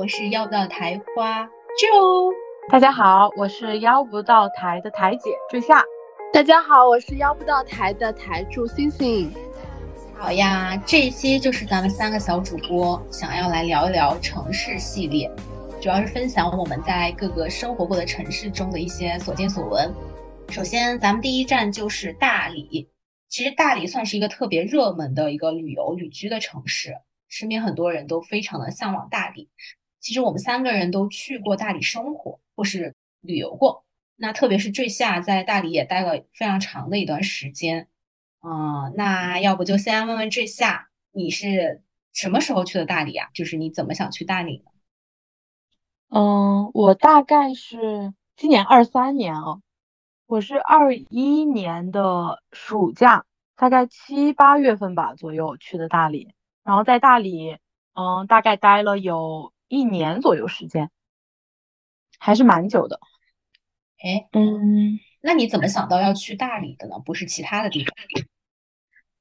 我是要不到台花 Joe。大家好，我是邀不到台的台姐坠夏。大家好，我是邀不到台的台柱星星。好呀，这一期就是咱们三个小主播想要来聊一聊城市系列，主要是分享我们在各个生活过的城市中的一些所见所闻。首先，咱们第一站就是大理。其实大理算是一个特别热门的一个旅游旅居的城市，身边很多人都非常的向往大理。其实我们三个人都去过大理生活或是旅游过，那特别是坠夏在大理也待了非常长的一段时间。嗯，那要不就先问问这下，你是什么时候去的大理啊？就是你怎么想去大理呢？嗯，我大概是今年二三年哦，我是二一年的暑假，大概七八月份吧左右去的大理，然后在大理，嗯，大概待了有一年左右时间，还是蛮久的。哎，嗯。那你怎么想到要去大理的呢？不是其他的地方？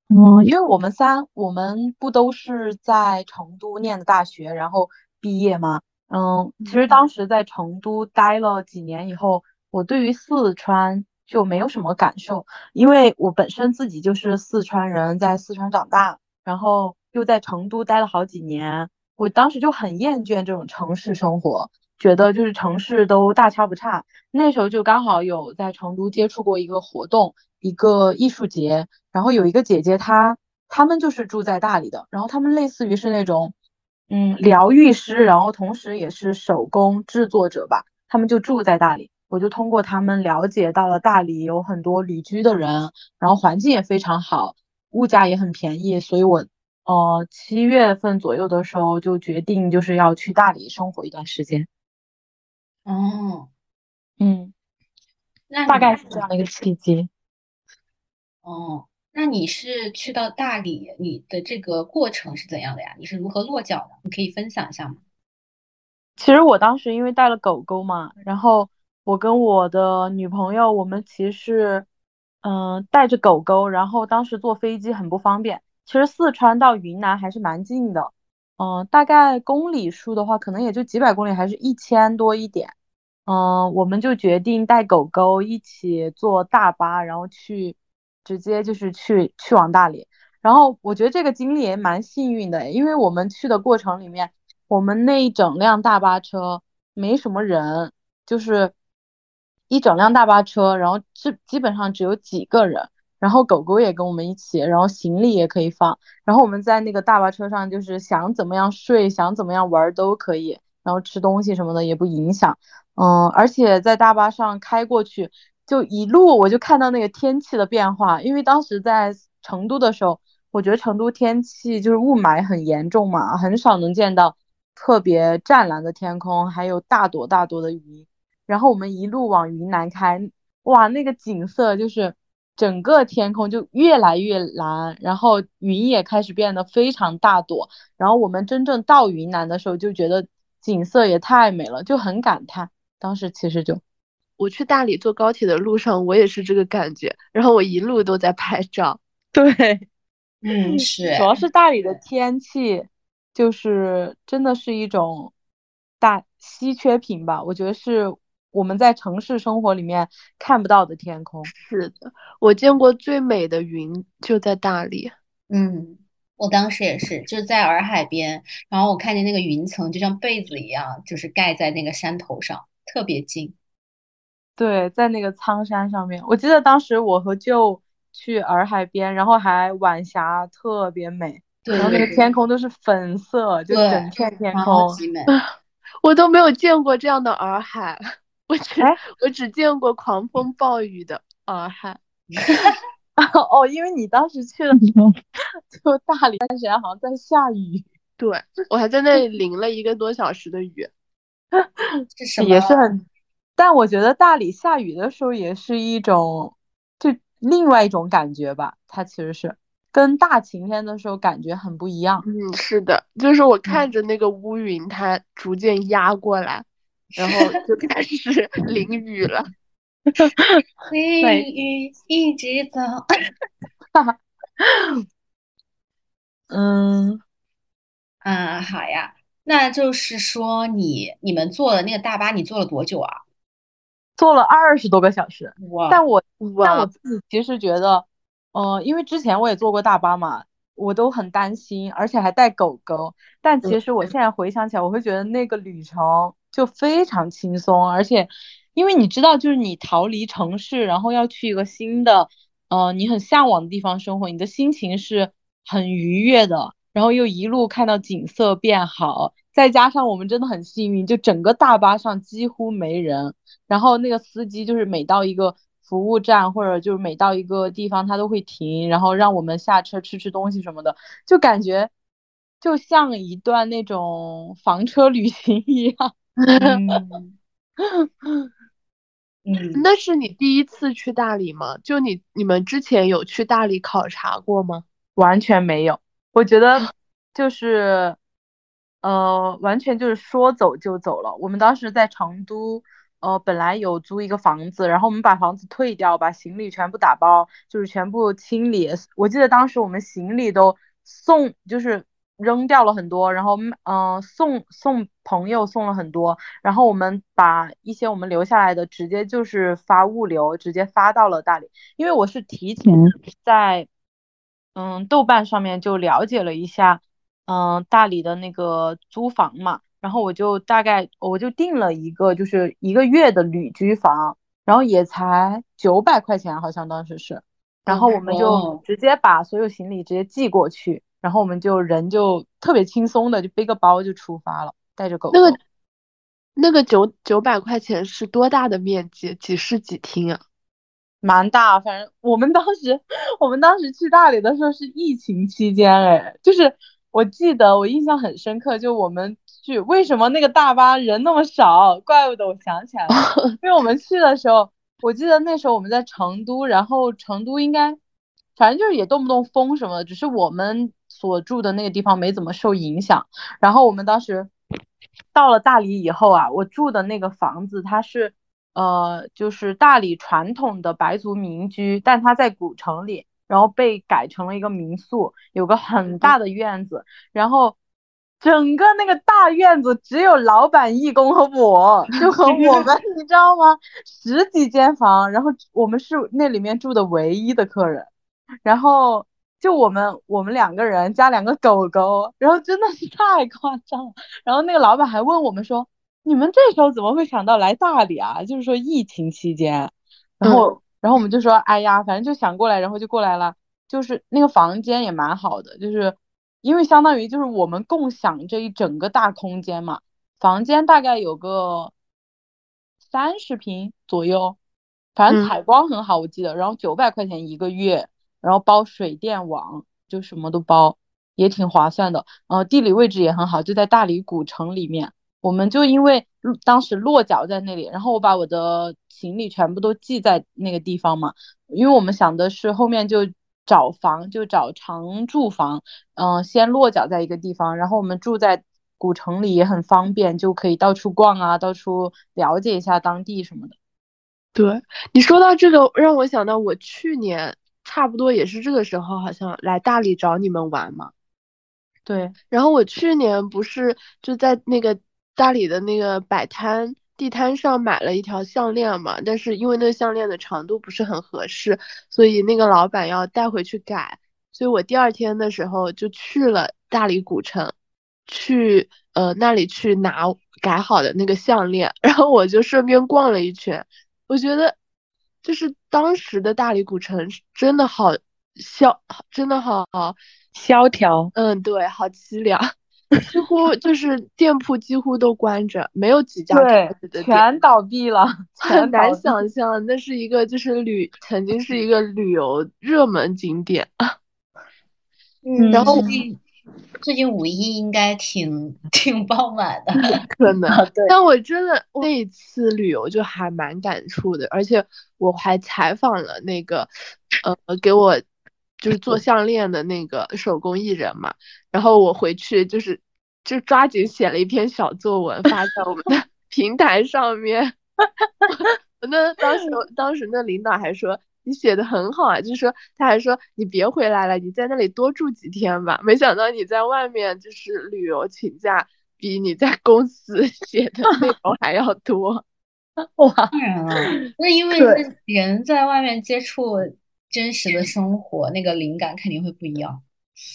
嗯，因为我们三，我们不都是在成都念的大学，然后毕业吗？嗯，其实当时在成都待了几年以后，我对于四川就没有什么感受，因为我本身自己就是四川人，在四川长大，然后又在成都待了好几年，我当时就很厌倦这种城市生活。觉得就是城市都大差不差，那时候就刚好有在成都接触过一个活动，一个艺术节，然后有一个姐姐她她们就是住在大理的，然后她们类似于是那种嗯疗愈师，然后同时也是手工制作者吧，他们就住在大理，我就通过他们了解到了大理有很多旅居的人，然后环境也非常好，物价也很便宜，所以我呃七月份左右的时候就决定就是要去大理生活一段时间。哦，嗯，那大概是这样的一个契机。哦，那你是去到大理，你的这个过程是怎样的呀？你是如何落脚的？你可以分享一下吗？其实我当时因为带了狗狗嘛，然后我跟我的女朋友，我们其实嗯带着狗狗，然后当时坐飞机很不方便。其实四川到云南还是蛮近的，嗯，大概公里数的话，可能也就几百公里，还是一千多一点。嗯，我们就决定带狗狗一起坐大巴，然后去，直接就是去去往大理。然后我觉得这个经历也蛮幸运的，因为我们去的过程里面，我们那一整辆大巴车没什么人，就是一整辆大巴车，然后基基本上只有几个人，然后狗狗也跟我们一起，然后行李也可以放，然后我们在那个大巴车上就是想怎么样睡，想怎么样玩都可以，然后吃东西什么的也不影响。嗯，而且在大巴上开过去，就一路我就看到那个天气的变化。因为当时在成都的时候，我觉得成都天气就是雾霾很严重嘛，很少能见到特别湛蓝的天空，还有大朵大朵的云。然后我们一路往云南开，哇，那个景色就是整个天空就越来越蓝，然后云也开始变得非常大朵。然后我们真正到云南的时候，就觉得景色也太美了，就很感叹。当时其实就，我去大理坐高铁的路上，我也是这个感觉。然后我一路都在拍照。对，嗯，是。主要是大理的天气，就是真的是一种大稀缺品吧。我觉得是我们在城市生活里面看不到的天空。是的，我见过最美的云就在大理。嗯，我当时也是，就在洱海边，然后我看见那个云层就像被子一样，就是盖在那个山头上。特别近，对，在那个苍山上面。我记得当时我和舅去洱海边，然后还晚霞特别美，然后那个天空都是粉色，就整片天空，我都没有见过这样的洱海，我只我只见过狂风暴雨的洱海。哦，因为你当时去的时候，就大理那时好像在下雨，对我还在那里淋了一个多小时的雨。也是很，但我觉得大理下雨的时候也是一种，就另外一种感觉吧。它其实是跟大晴天的时候感觉很不一样。嗯，是的，就是我看着那个乌云，它逐渐压过来，然后就开始淋雨了。淋雨一直走。嗯，啊好呀。那就是说你你们坐的那个大巴，你坐了多久啊？坐了二十多个小时。哇！但我但我，自己其实觉得，呃，因为之前我也坐过大巴嘛，我都很担心，而且还带狗狗。但其嗯实我现在回想起来，我会觉得那个旅程就非常轻松，而且因为你知道，就是你逃离城市，然后要去一个新的，呃，你很向往的地方生活，你的心情是很愉悦的，然后又一路看到景色变好，再加上我们真的很幸运，就整个大巴上几乎没人。然后那个司机就是每到一个服务站或者就是每到一个地方，他都会停，然后让我们下车吃吃东西什么的，就感觉就像一段那种房车旅行一样。嗯 嗯，那是你第一次去大理吗？就你你们之前有去大理考察过吗？完全没有，我觉得 就是，呃，完全就是说走就走了。我们当时在成都，呃，本来有租一个房子，然后我们把房子退掉，把行李全部打包，就是全部清理。我记得当时我们行李都送，就是扔掉了很多，然后嗯、呃送送朋友送了很多，然后我们把一些我们留下来的直接就是发物流，直接发到了大理。因为我是提前在嗯豆瓣上面就了解了一下，嗯大理的那个租房嘛，然后我就大概我就订了一个就是一个月的旅居房，然后也才九百块钱，好像当时是，然后我们就哦。直接把所有行李直接寄过去，然后我们就人就特别轻松的就背个包就出发了，带着狗狗。那个那个九九百块钱是多大的面积？几室几厅啊？蛮大，反正我们当时，我们当时去大理的时候是疫情期间，哎，就是我记得我印象很深刻，就我们去为什么那个大巴人那么少？怪不得我想起来了，因为我们去的时候，我记得那时候我们在成都，然后成都应该，反正就是也动不动封什么的，只是我们所住的那个地方没怎么受影响。然后我们当时到了大理以后啊，我住的那个房子它是。呃，就是大理传统的白族民居，但它在古城里，然后被改成了一个民宿，有个很大的院子，然后整个那个大院子只有老板、义工和我，就和 我们，你知道吗？十几间房，然后我们是那里面住的唯一的客人，然后就我们我们两个人加两个狗狗，然后真的是太夸张了，然后那个老板还问我们说。你们这时候怎么会想到来大理啊？就是说疫情期间，然后，然后我们就说，哎呀，反正就想过来，然后就过来了。就是那个房间也蛮好的，就是因为相当于就是我们共享这一整个大空间嘛，房间大概有个三十平左右，反正采光很好，我记得。然后九百块钱一个月，然后包水电网，就什么都包，也挺划算的。呃，地理位置也很好，就在大理古城里面。我们就因为当时落脚在那里，然后我把我的行李全部都寄在那个地方嘛，因为我们想的是后面就找房，就找长住房，嗯、先落脚在一个地方，然后我们住在古城里也很方便，就可以到处逛啊，到处了解一下当地什么的。对，你说到这个，让我想到我去年差不多也是这个时候，好像来大理找你们玩嘛。对，然后我去年不是就在那个。大理的那个摆摊地摊上买了一条项链嘛，但是因为那个项链的长度不是很合适，所以那个老板要带回去改，所以我第二天的时候就去了大理古城，去呃那里去拿改好的那个项链，然后我就顺便逛了一圈，我觉得就是当时的大理古城真的好萧，真的好萧条，嗯，对，好凄凉。几乎就是店铺几乎都关着，没有几家对，全倒闭了，很难想象那是一个就是旅曾经是一个旅游热门景点。嗯，然后最近五一应该挺 挺爆满的，可能。对，但我真的那一次旅游就还蛮感触的，而且我还采访了那个呃给我。就是做项链的那个手工艺人嘛，然后我回去就是就抓紧写了一篇小作文发在我们的 平台上面。那当时当时那领导还说，你写的很好啊，就是说他还说你别回来了，你在那里多住几天吧。没想到你在外面就是旅游请假，比你在公司 写的内 容还要多。哇，当然了，那因为人在外面接触真实的生活，那个灵感肯定会不一样。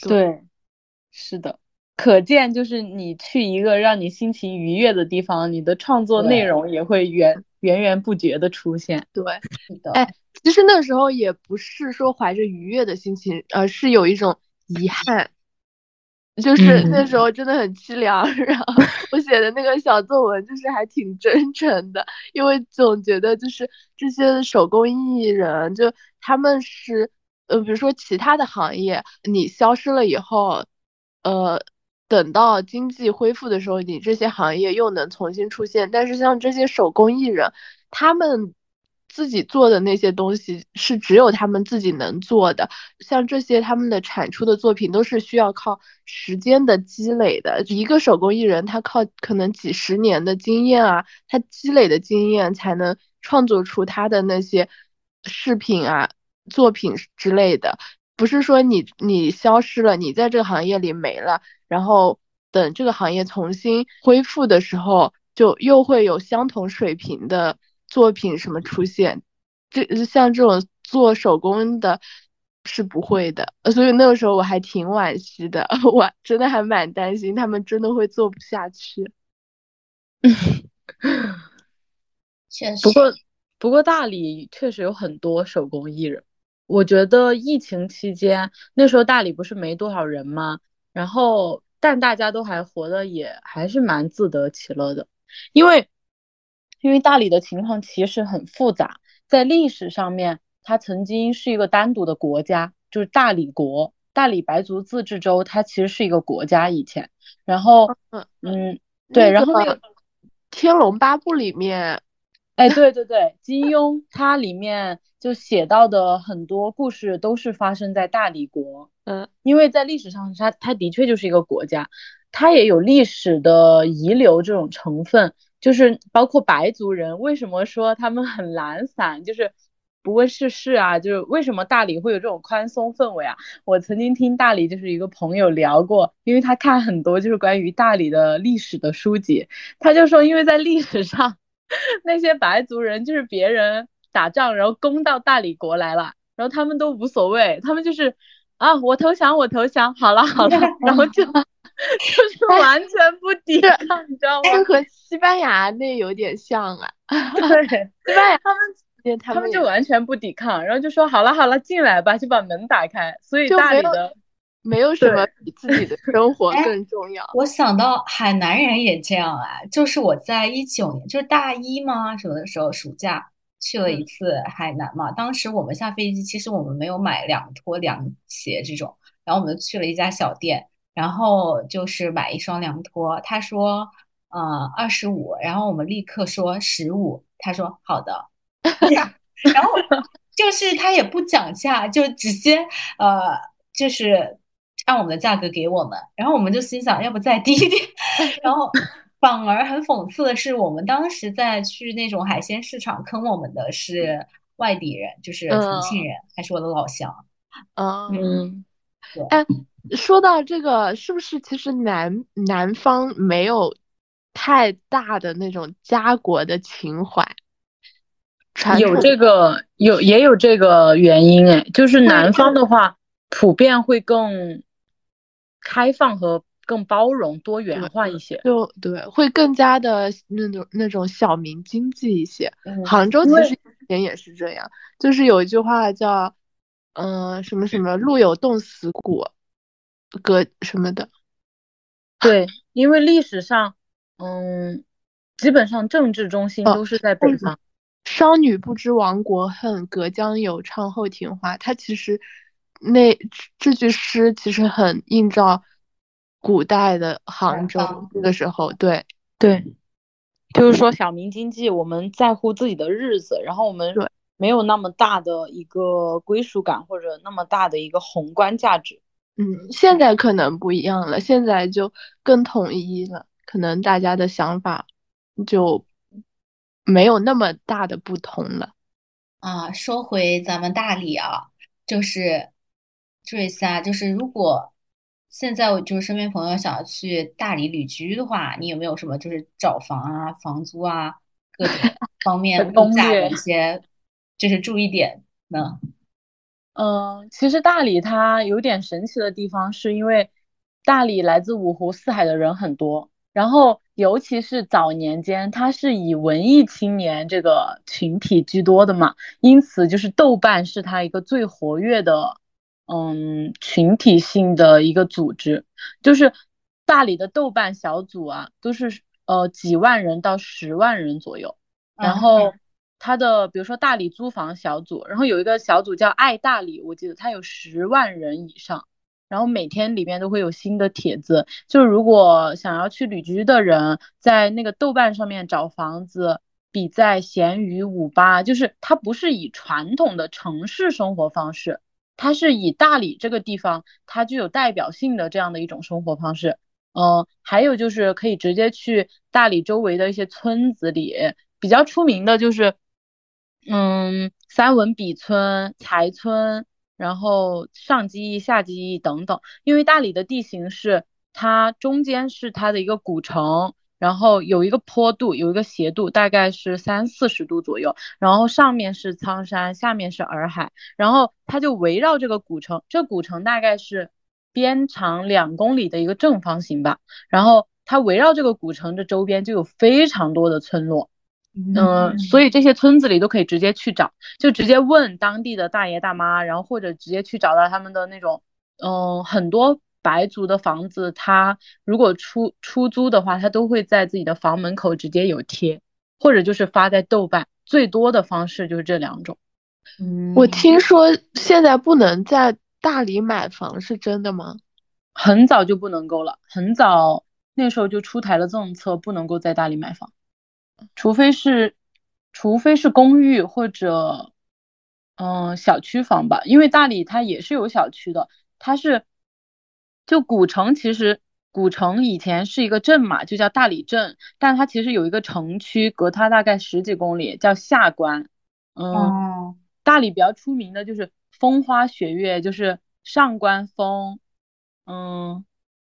对，是的。可见，就是你去一个让你心情愉悦的地方，你的创作内容也会源源源不绝的出现。对，是的。哎，其实那时候也不是说怀着愉悦的心情，而是有一种遗憾，就是那时候真的很凄凉。然后我写的那个小作文，就是还挺真诚的，因为总觉得就是这些手工艺人，就他们是，呃，比如说其他的行业，你消失了以后，呃。等到经济恢复的时候，你这些行业又能重新出现。但是像这些手工艺人，他们自己做的那些东西是只有他们自己能做的。像这些他们的产出的作品都是需要靠时间的积累的。一个手工艺人，他靠可能几十年的经验啊，他积累的经验才能创作出他的那些饰品啊、作品之类的。不是说你你消失了，你在这个行业里没了。然后等这个行业重新恢复的时候，就又会有相同水平的作品什么出现。这像这种做手工的，是不会的。所以那个时候我还挺惋惜的，我真的还蛮担心他们真的会做不下去。确实。不过不过大理确实有很多手工艺人。我觉得疫情期间那时候大理不是没多少人吗？然后，但大家都还活得也还是蛮自得其乐的，因为，因为大理的情况其实很复杂，在历史上面，它曾经是一个单独的国家，就是大理国，大理白族自治州，它其实是一个国家以前。然后，嗯嗯，对，然后那个《天龙八部》里面，哎，对对对，金庸他里面就写到的很多故事都是发生在大理国。嗯，因为在历史上，它它的确就是一个国家，它也有历史的遗留这种成分，就是包括白族人，为什么说他们很懒散，就是不问世事啊？就是为什么大理会有这种宽松氛围啊？我曾经听大理就是一个朋友聊过，因为他看很多就是关于大理的历史的书籍，他就说，因为在历史上，那些白族人就是别人打仗然后攻到大理国来了，然后他们都无所谓，他们就是。啊！我投降，我投降，好了好了，然后就就是完全不抵抗，你知道吗？和西班牙那有点像啊。对，西班牙他们他们就完全不抵抗，然后就说好了好了，进来吧，就把门打开。所以大理的没有什么比自己的生活更重要。我想到海南人也这样啊，就是我在一九年，就是大一吗？什么的时候暑假。去了一次海南嘛，当时我们下飞机，其实我们没有买凉拖、凉鞋这种，然后我们去了一家小店，然后就是买一双凉拖，他说，呃，二十五，然后我们立刻说十五，他说好的，然后就是他也不讲价，就直接呃，就是按我们的价格给我们，然后我们就心想，要不再低一点，然后。反而很讽刺的是，我们当时在去那种海鲜市场坑我们的是外地人，就是重庆人，还是我的老乡。嗯，对。哎，说到这个，是不是其实南南方没有太大的那种家国的情怀？有这个，有也有这个原因哎，就是南方的话，普遍会更开放和。更包容、多元化一些，就对，会更加的那种那种小民经济一些。杭州其实以前也是这样，就是有一句话叫，嗯，什么什么路有冻死骨，隔什么的。对，因为历史上，嗯，基本上政治中心都是在北方。商女不知亡国恨，隔江犹唱后庭花。它其实那这句诗其实很映照。古代的杭州那个时候，对对，就是说小民经济，我们在乎自己的日子，然后我们没有那么大的一个归属感或者那么大的一个宏观价值。嗯，现在可能不一样了，现在就更统一了，可能大家的想法就没有那么大的不同了。啊，说回咱们大理啊，就是注意一下，就是如果现在我就是身边朋友想要去大理旅居的话，你有没有什么就是找房啊、房租啊各种 方面物价的一些就是注意点呢？嗯，其实大理它有点神奇的地方，是因为大理来自五湖四海的人很多，然后尤其是早年间，它是以文艺青年这个群体居多的嘛，因此就是豆瓣是它一个最活跃的，嗯，群体性的一个组织，就是大理的豆瓣小组啊，都是呃几万人到十万人左右，然后。他的比如说大理租房小组，然后有一个小组叫爱大理，我记得他有十万人以上，然后每天里面都会有新的帖子，就是如果想要去旅居的人，在那个豆瓣上面找房子，比在闲鱼五八，就是它不是以传统的城市生活方式，它是以大理这个地方它具有代表性的这样的一种生活方式，嗯，还有就是可以直接去大理周围的一些村子里，比较出名的就是。嗯，三文笔村、才村，然后上基翼、下基翼等等。因为大理的地形是，它中间是它的一个古城，然后有一个坡度，有一个斜度，大概是三四十度左右。然后上面是苍山，下面是洱海，然后它就围绕这个古城，这古城大概是边长两公里的一个正方形吧。然后它围绕这个古城的周边就有非常多的村落。嗯，所以这些村子里都可以直接去找，就直接问当地的大爷大妈，然后或者直接去找到他们的那种，嗯，很多白族的房子，他如果出出租的话，他都会在自己的房门口直接有贴，或者就是发在豆瓣，最多的方式就是这两种。嗯，我听说现在不能在大理买房，是真的吗？很早就不能够了，很早那时候就出台了政策，不能够在大理买房。除非是，除非是公寓或者，嗯，小区房吧，因为大理它也是有小区的，它是，就古城其实古城以前是一个镇嘛，就叫大理镇，但它其实有一个城区隔它大概十几公里，叫下关。嗯，大理比较出名的就是风花雪月，就是上关风，嗯，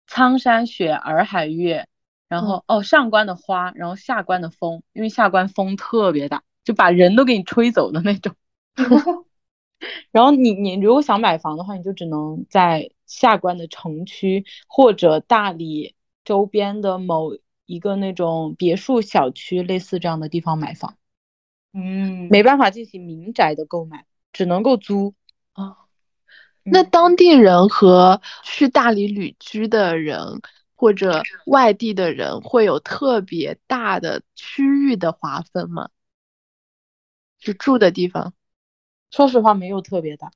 苍山雪，洱海月。然后哦，上关的花，然后下关的风，因为下关风特别大，就把人都给你吹走的那种。然后你你如果想买房的话，你就只能在下关的城区或者大理周边的某一个那种别墅小区，类似这样的地方买房。嗯，没办法进行民宅的购买，只能够租啊。那当地人和去大理旅居的人。或者外地的人会有特别大的区域的划分吗？就住的地方，说实话没有特别大，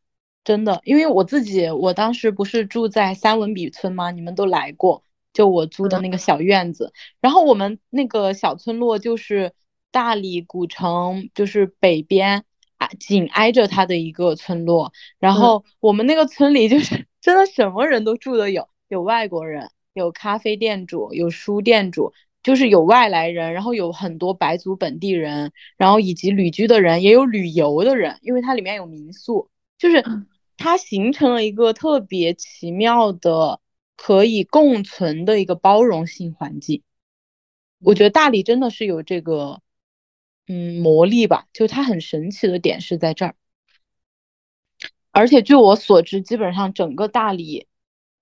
真的，因为我自己我当时不是住在三文笔村吗？你们都来过，就我租的那个小院子，然后我们那个小村落就是大理古城，就是北边挨紧挨着它的一个村落，然后我们那个村里就是 真的什么人都住的有，有外国人。有咖啡店主，有书店主，就是有外来人，然后有很多白族本地人，然后以及旅居的人，也有旅游的人，因为它里面有民宿，就是它形成了一个特别奇妙的可以共存的一个包容性环境。我觉得大理真的是有这个，嗯，魔力吧，就它很神奇的点是在这儿，而且据我所知，基本上整个大理。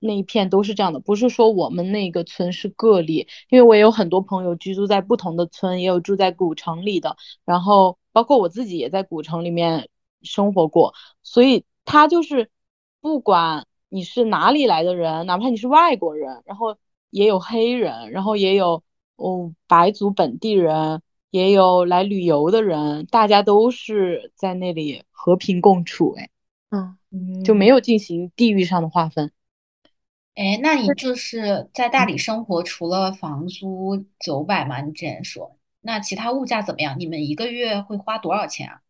那一片都是这样的，不是说我们那个村是个例，因为我也有很多朋友居住在不同的村，也有住在古城里的，然后包括我自己也在古城里面生活过，所以他就是不管你是哪里来的人，哪怕你是外国人，然后也有黑人，然后也有哦白族本地人，也有来旅游的人，大家都是在那里和平共处，哎，嗯，就没有进行地域上的划分。哎，那你就是在大理生活，除了房租九百嘛？你之前说，那其他物价怎么样？你们一个月会花多少钱啊？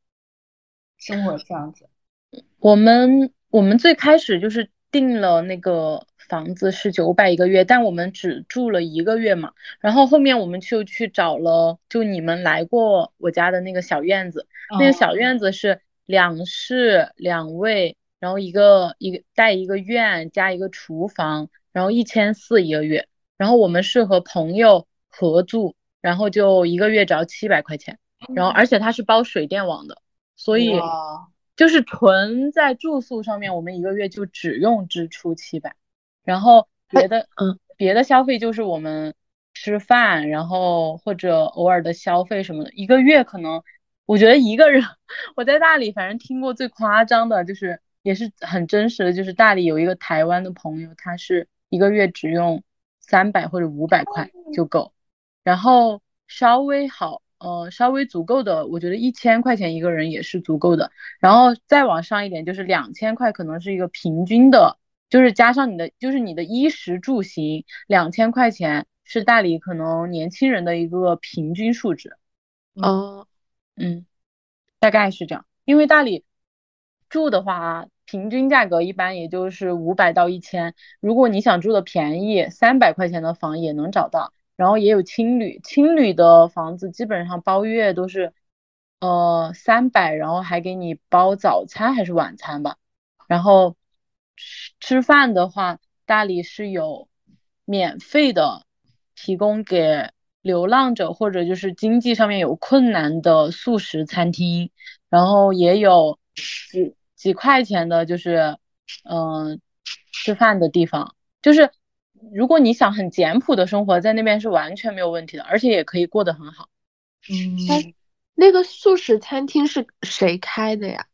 生活这样子，我们我们最开始就是定了那个房子是九百一个月，但我们只住了一个月嘛。然后后面我们就去找了，就你们来过我家的那个小院子，那个小院子是两室两卫，然后一个一个带一个院加一个厨房，然后一千四一个月。然后我们是和朋友合住，然后就一个月只要七百块钱，然后而且它是包水电网的，所以就是纯在住宿上面，我们一个月就只用支出七百，然后别的嗯别的消费就是我们吃饭，然后或者偶尔的消费什么的，一个月可能我觉得一个人 我在大理反正听过最夸张的就是也是很真实的，就是大理有一个台湾的朋友，他是一个月只用。三百或者五百块就够，然后稍微好，呃，稍微足够的，我觉得一千块钱一个人也是足够的。然后再往上一点，就是两千块可能是一个平均的，就是加上你的，就是你的衣食住行，两千块钱是大理可能年轻人的一个平均数值。嗯嗯，大概是这样，因为大理住的话。平均价格一般也就是五百到一千，如果你想住的便宜，三百块钱的房也能找到。然后也有青旅，青旅的房子基本上包月都是，呃三百，然后还给你包早餐还是晚餐吧。然后吃吃饭的话，大理是有免费的，提供给流浪者或者就是经济上面有困难的素食餐厅，然后也有是。几块钱的，就是嗯，吃饭的地方，就是如果你想很简朴的生活在那边是完全没有问题的，而且也可以过得很好。嗯，那个素食餐厅是谁开的呀？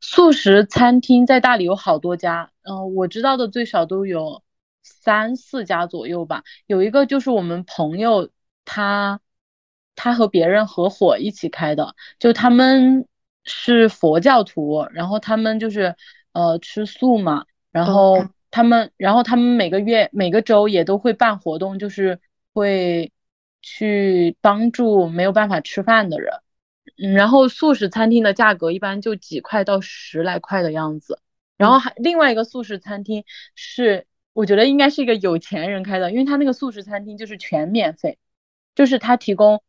素食餐厅在大理有好多家，嗯，我知道的最少都有三四家左右吧。有一个就是我们朋友他他和别人合伙一起开的，就他们。是佛教徒，然后他们就是呃吃素嘛，然后他们，然后他们每个月每个周也都会办活动，就是会去帮助没有办法吃饭的人。嗯，然后素食餐厅的价格一般就几块到十来块的样子。然后还另外一个素食餐厅是，我觉得应该是一个有钱人开的，因为他那个素食餐厅就是全免费，就是他提供。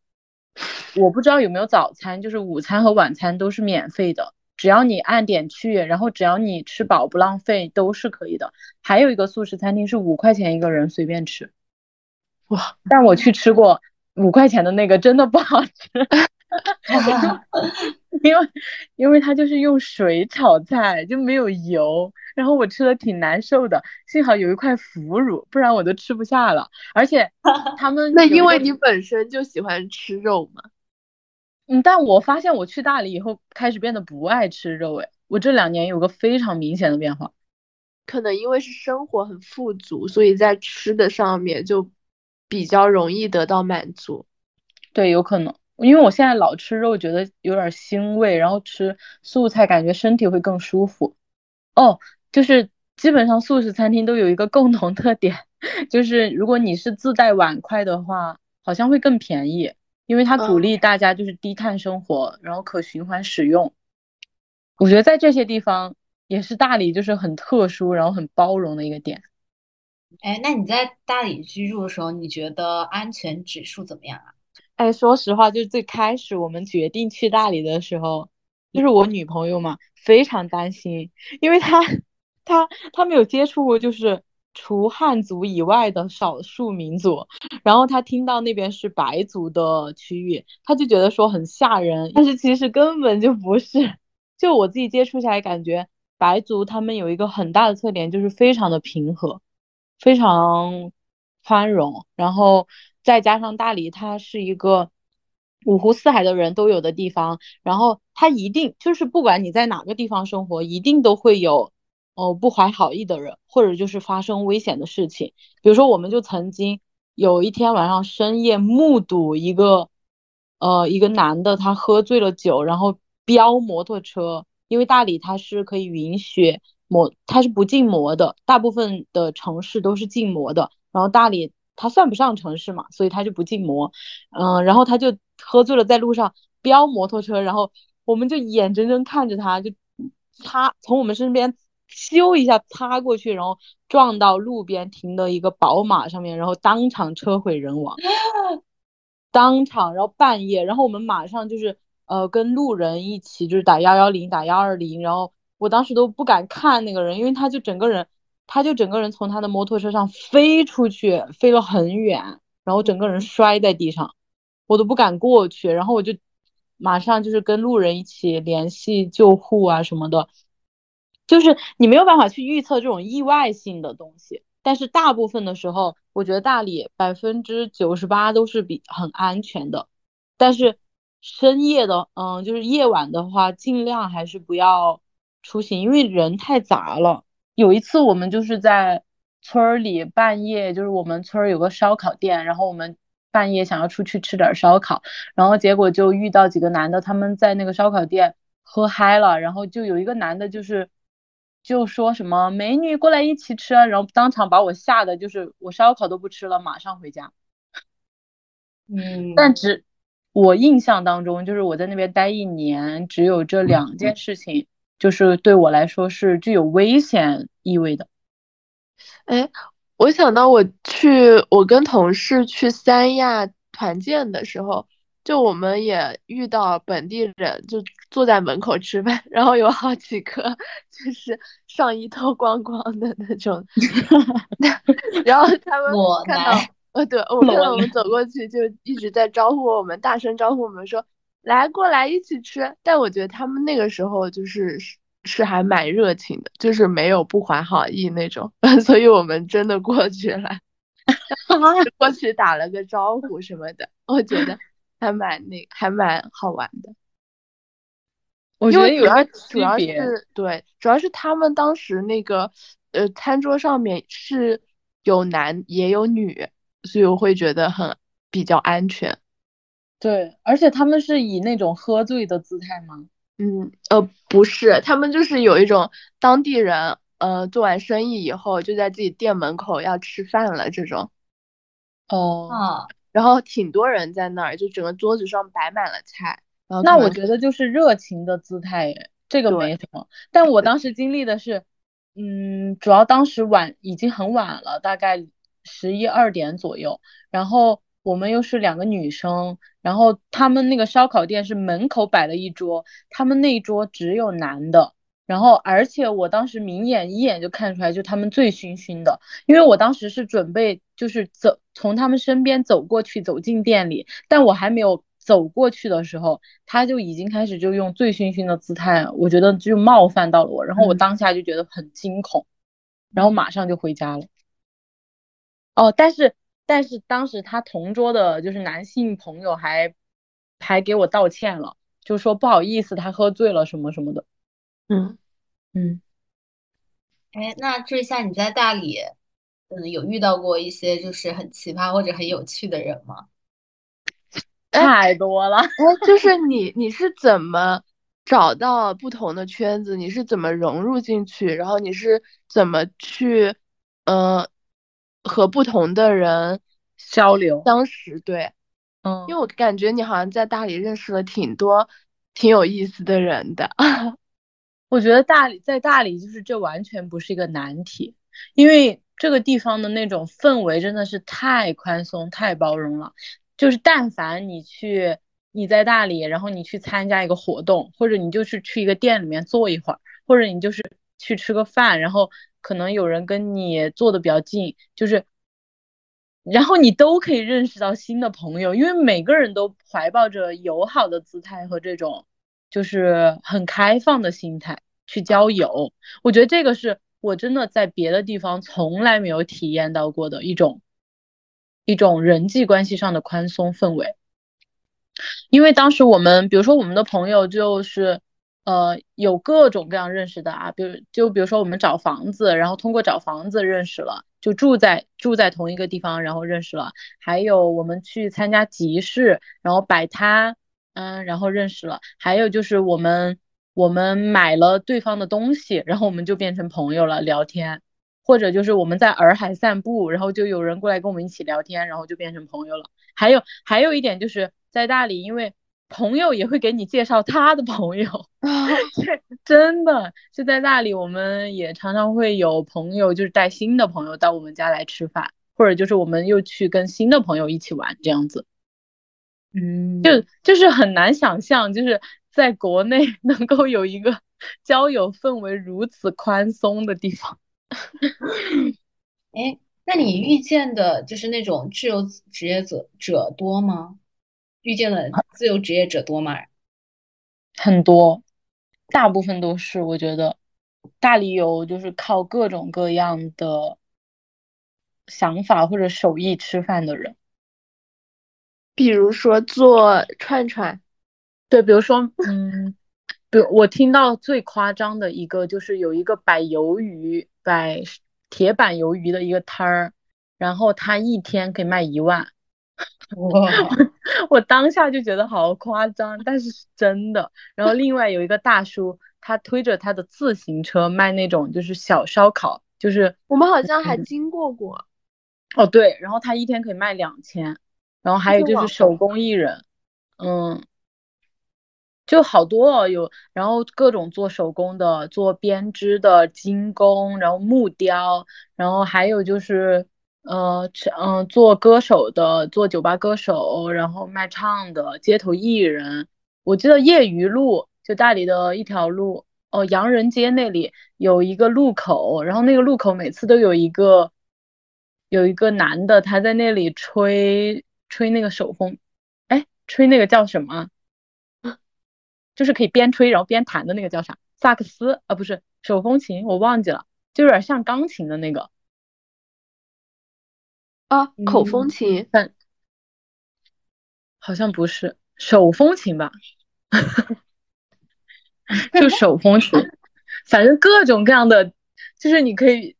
我不知道有没有早餐，就是午餐和晚餐都是免费的，只要你按点去，然后只要你吃饱不浪费都是可以的。还有一个素食餐厅是五块钱一个人随便吃，哇！但我去吃过五块钱的那个，真的不好吃，因为因为它就是用水炒菜，就没有油，然后我吃的挺难受的。幸好有一块腐乳，不然我都吃不下了。而且 他们那因为你本身就喜欢吃肉嘛。嗯，但我发现我去大理以后开始变得不爱吃肉，诶，我这两年有个非常明显的变化，可能因为是生活很富足，所以在吃的上面就比较容易得到满足。对，有可能，因为我现在老吃肉，觉得有点腥味，然后吃素菜感觉身体会更舒服。哦，就是基本上素食餐厅都有一个共同特点，就是如果你是自带碗筷的话，好像会更便宜。因为它鼓励大家就是低碳生活，然后可循环使用。我觉得在这些地方也是大理就是很特殊，然后很包容的一个点。哎，那你在大理居住的时候，你觉得安全指数怎么样啊？哎，说实话，就是最开始我们决定去大理的时候，就是我女朋友嘛，非常担心，因为她她她没有接触过，就是。除汉族以外的少数民族，然后她听到那边是白族的区域，她就觉得说很吓人，但是其实根本就不是。就我自己接触下来，感觉白族他们有一个很大的特点，就是非常的平和，非常宽容，然后再加上大理，它是一个五湖四海的人都有的地方，然后它一定就是不管你在哪个地方生活，一定都会有。哦，不怀好意的人，或者就是发生危险的事情，比如说，我们就曾经有一天晚上深夜目睹一个，呃，一个男的他喝醉了酒，然后飙摩托车，因为大理它是可以允许摩，它是不禁摩的，大部分的城市都是禁摩的，然后大理它算不上城市嘛，所以他就不禁摩，嗯，然后他就喝醉了在路上飙摩托车，然后我们就眼睁睁看着他就擦从我们身边。咻一下擦过去，然后撞到路边停的一个宝马上面，然后当场车毁人亡，当场，然后半夜，然后我们马上就是呃跟路人一起就是打幺幺零打幺二零，然后我当时都不敢看那个人，因为他就整个人他就整个人从他的摩托车上飞出去，飞了很远，然后整个人摔在地上，我都不敢过去，然后我就马上就是跟路人一起联系救护啊什么的，就是你没有办法去预测这种意外性的东西。但是大部分的时候，我觉得大理百分之九十八都是比很安全的。但是深夜的，嗯，就是夜晚的话，尽量还是不要出行，因为人太杂了。有一次我们就是在村里半夜，就是我们村有个烧烤店，然后我们半夜想要出去吃点烧烤，然后结果就遇到几个男的，他们在那个烧烤店喝嗨了，然后就有一个男的，就是。就说什么美女过来一起吃，然后当场把我吓得，就是我烧烤都不吃了，马上回家。嗯，但只我印象当中，就是我在那边待一年，只有这两件事情，就是对我来说是具有危险意味的。哎，我想到我去，我跟同事去三亚团建的时候。就我们也遇到本地人，就坐在门口吃饭，然后有好几个就是上衣脱光光的那种，然后他们看到，呃，对 我看到我们走过去，就一直在招呼我们，大声招呼我们说来过来一起吃。但我觉得他们那个时候就是是还蛮热情的，就是没有不怀好意那种，所以我们真的过去了，过去打了个招呼什么的，我觉得。还蛮那，还蛮好玩的。我觉得主要主要是对，主要是他们当时那个呃餐桌上面是有男也有女，所以我会觉得很比较安全。对，而且他们是以那种喝醉的姿态吗？嗯呃不是，他们就是有一种当地人呃做完生意以后就在自己店门口要吃饭了这种。哦。然后挺多人在那儿，就整个桌子上摆满了菜。那我觉得就是热情的姿态，这个没什么。但我当时经历的是，嗯，主要当时晚已经很晚了，大概十一二点左右。然后我们又是两个女生，然后他们那个烧烤店是门口摆了一桌，他们那一桌只有男的。然后，而且我当时明眼一眼就看出来，就他们醉醺醺的，因为我当时是准备就是走从他们身边走过去，走进店里，但我还没有走过去的时候，他就已经开始就用醉醺醺的姿态，我觉得就冒犯到了我，然后我当下就觉得很惊恐，然后马上就回家了。哦，但是但是当时他同桌的就是男性朋友还还给我道歉了，就说不好意思，他喝醉了什么什么的。嗯嗯，哎，那这下你在大理，嗯，有遇到过一些就是很奇葩或者很有趣的人吗？太多了。哎，就是你，你是怎么找到不同的圈子？你是怎么融入进去？然后你是怎么去，嗯，和不同的人交流当时？对，嗯，因为我感觉你好像在大理认识了挺多挺有意思的人的。我觉得大理在大理就是这完全不是一个难题，因为这个地方的那种氛围真的是太宽松、太包容了。就是但凡你去你在大理，然后你去参加一个活动，或者你就是去一个店里面坐一会儿，或者你就是去吃个饭，然后可能有人跟你坐的比较近，就是然后你都可以认识到新的朋友，因为每个人都怀抱着友好的姿态和这种。就是很开放的心态去交友，我觉得这个是我真的在别的地方从来没有体验到过的一种一种人际关系上的宽松氛围。因为当时我们，比如说我们的朋友就是呃有各种各样认识的啊，比如就比如说我们找房子，然后通过找房子认识了，就住在住在同一个地方，然后认识了。还有我们去参加集市，然后摆摊。嗯，然后认识了，还有就是我们我们买了对方的东西，然后我们就变成朋友了，聊天，或者就是我们在洱海散步，然后就有人过来跟我们一起聊天，然后就变成朋友了。还有还有一点就是在大理，因为朋友也会给你介绍他的朋友 对，真的就在那里，我们也常常会有朋友就是带新的朋友到我们家来吃饭，或者就是我们又去跟新的朋友一起玩这样子。嗯，就就是很难想象，就是在国内 能够有一个交友氛围如此宽松的地方。哎，那你遇见的就是那种自由职业者者多吗？遇见了自由职业者多吗？很多，大部分都是，我觉得大理有就是靠各种各样的想法或者手艺吃饭的人，比如说做串串，对，比如说，嗯，比如我听到最夸张的一个就是有一个摆鱿鱼、摆铁板鱿鱼的一个摊儿，然后他一天可以卖一万。哇，我当下就觉得好夸张，但是是真的。然后另外有一个大叔，他推着他的自行车卖那种就是小烧烤，就是我们好像还经过过。哦对，然后他一天可以卖两千，然后还有就是手工艺人，嗯，就好多哦，有然后各种做手工的，做编织的精工，然后木雕，然后还有就是。呃，嗯，做歌手的，做酒吧歌手，然后卖唱的，街头艺人。我记得业余路就大理的一条路，哦，洋人街那里有一个路口，然后那个路口每次都有一个有一个男的，他在那里吹吹那个手风，哎，吹那个叫什么？就是可以边吹然后边弹的那个叫啥？萨克斯啊，不是手风琴，我忘记了，就有点像钢琴的那个。啊，口风琴，但好像不是手风琴吧？就手风琴，反正各种各样的，就是你可以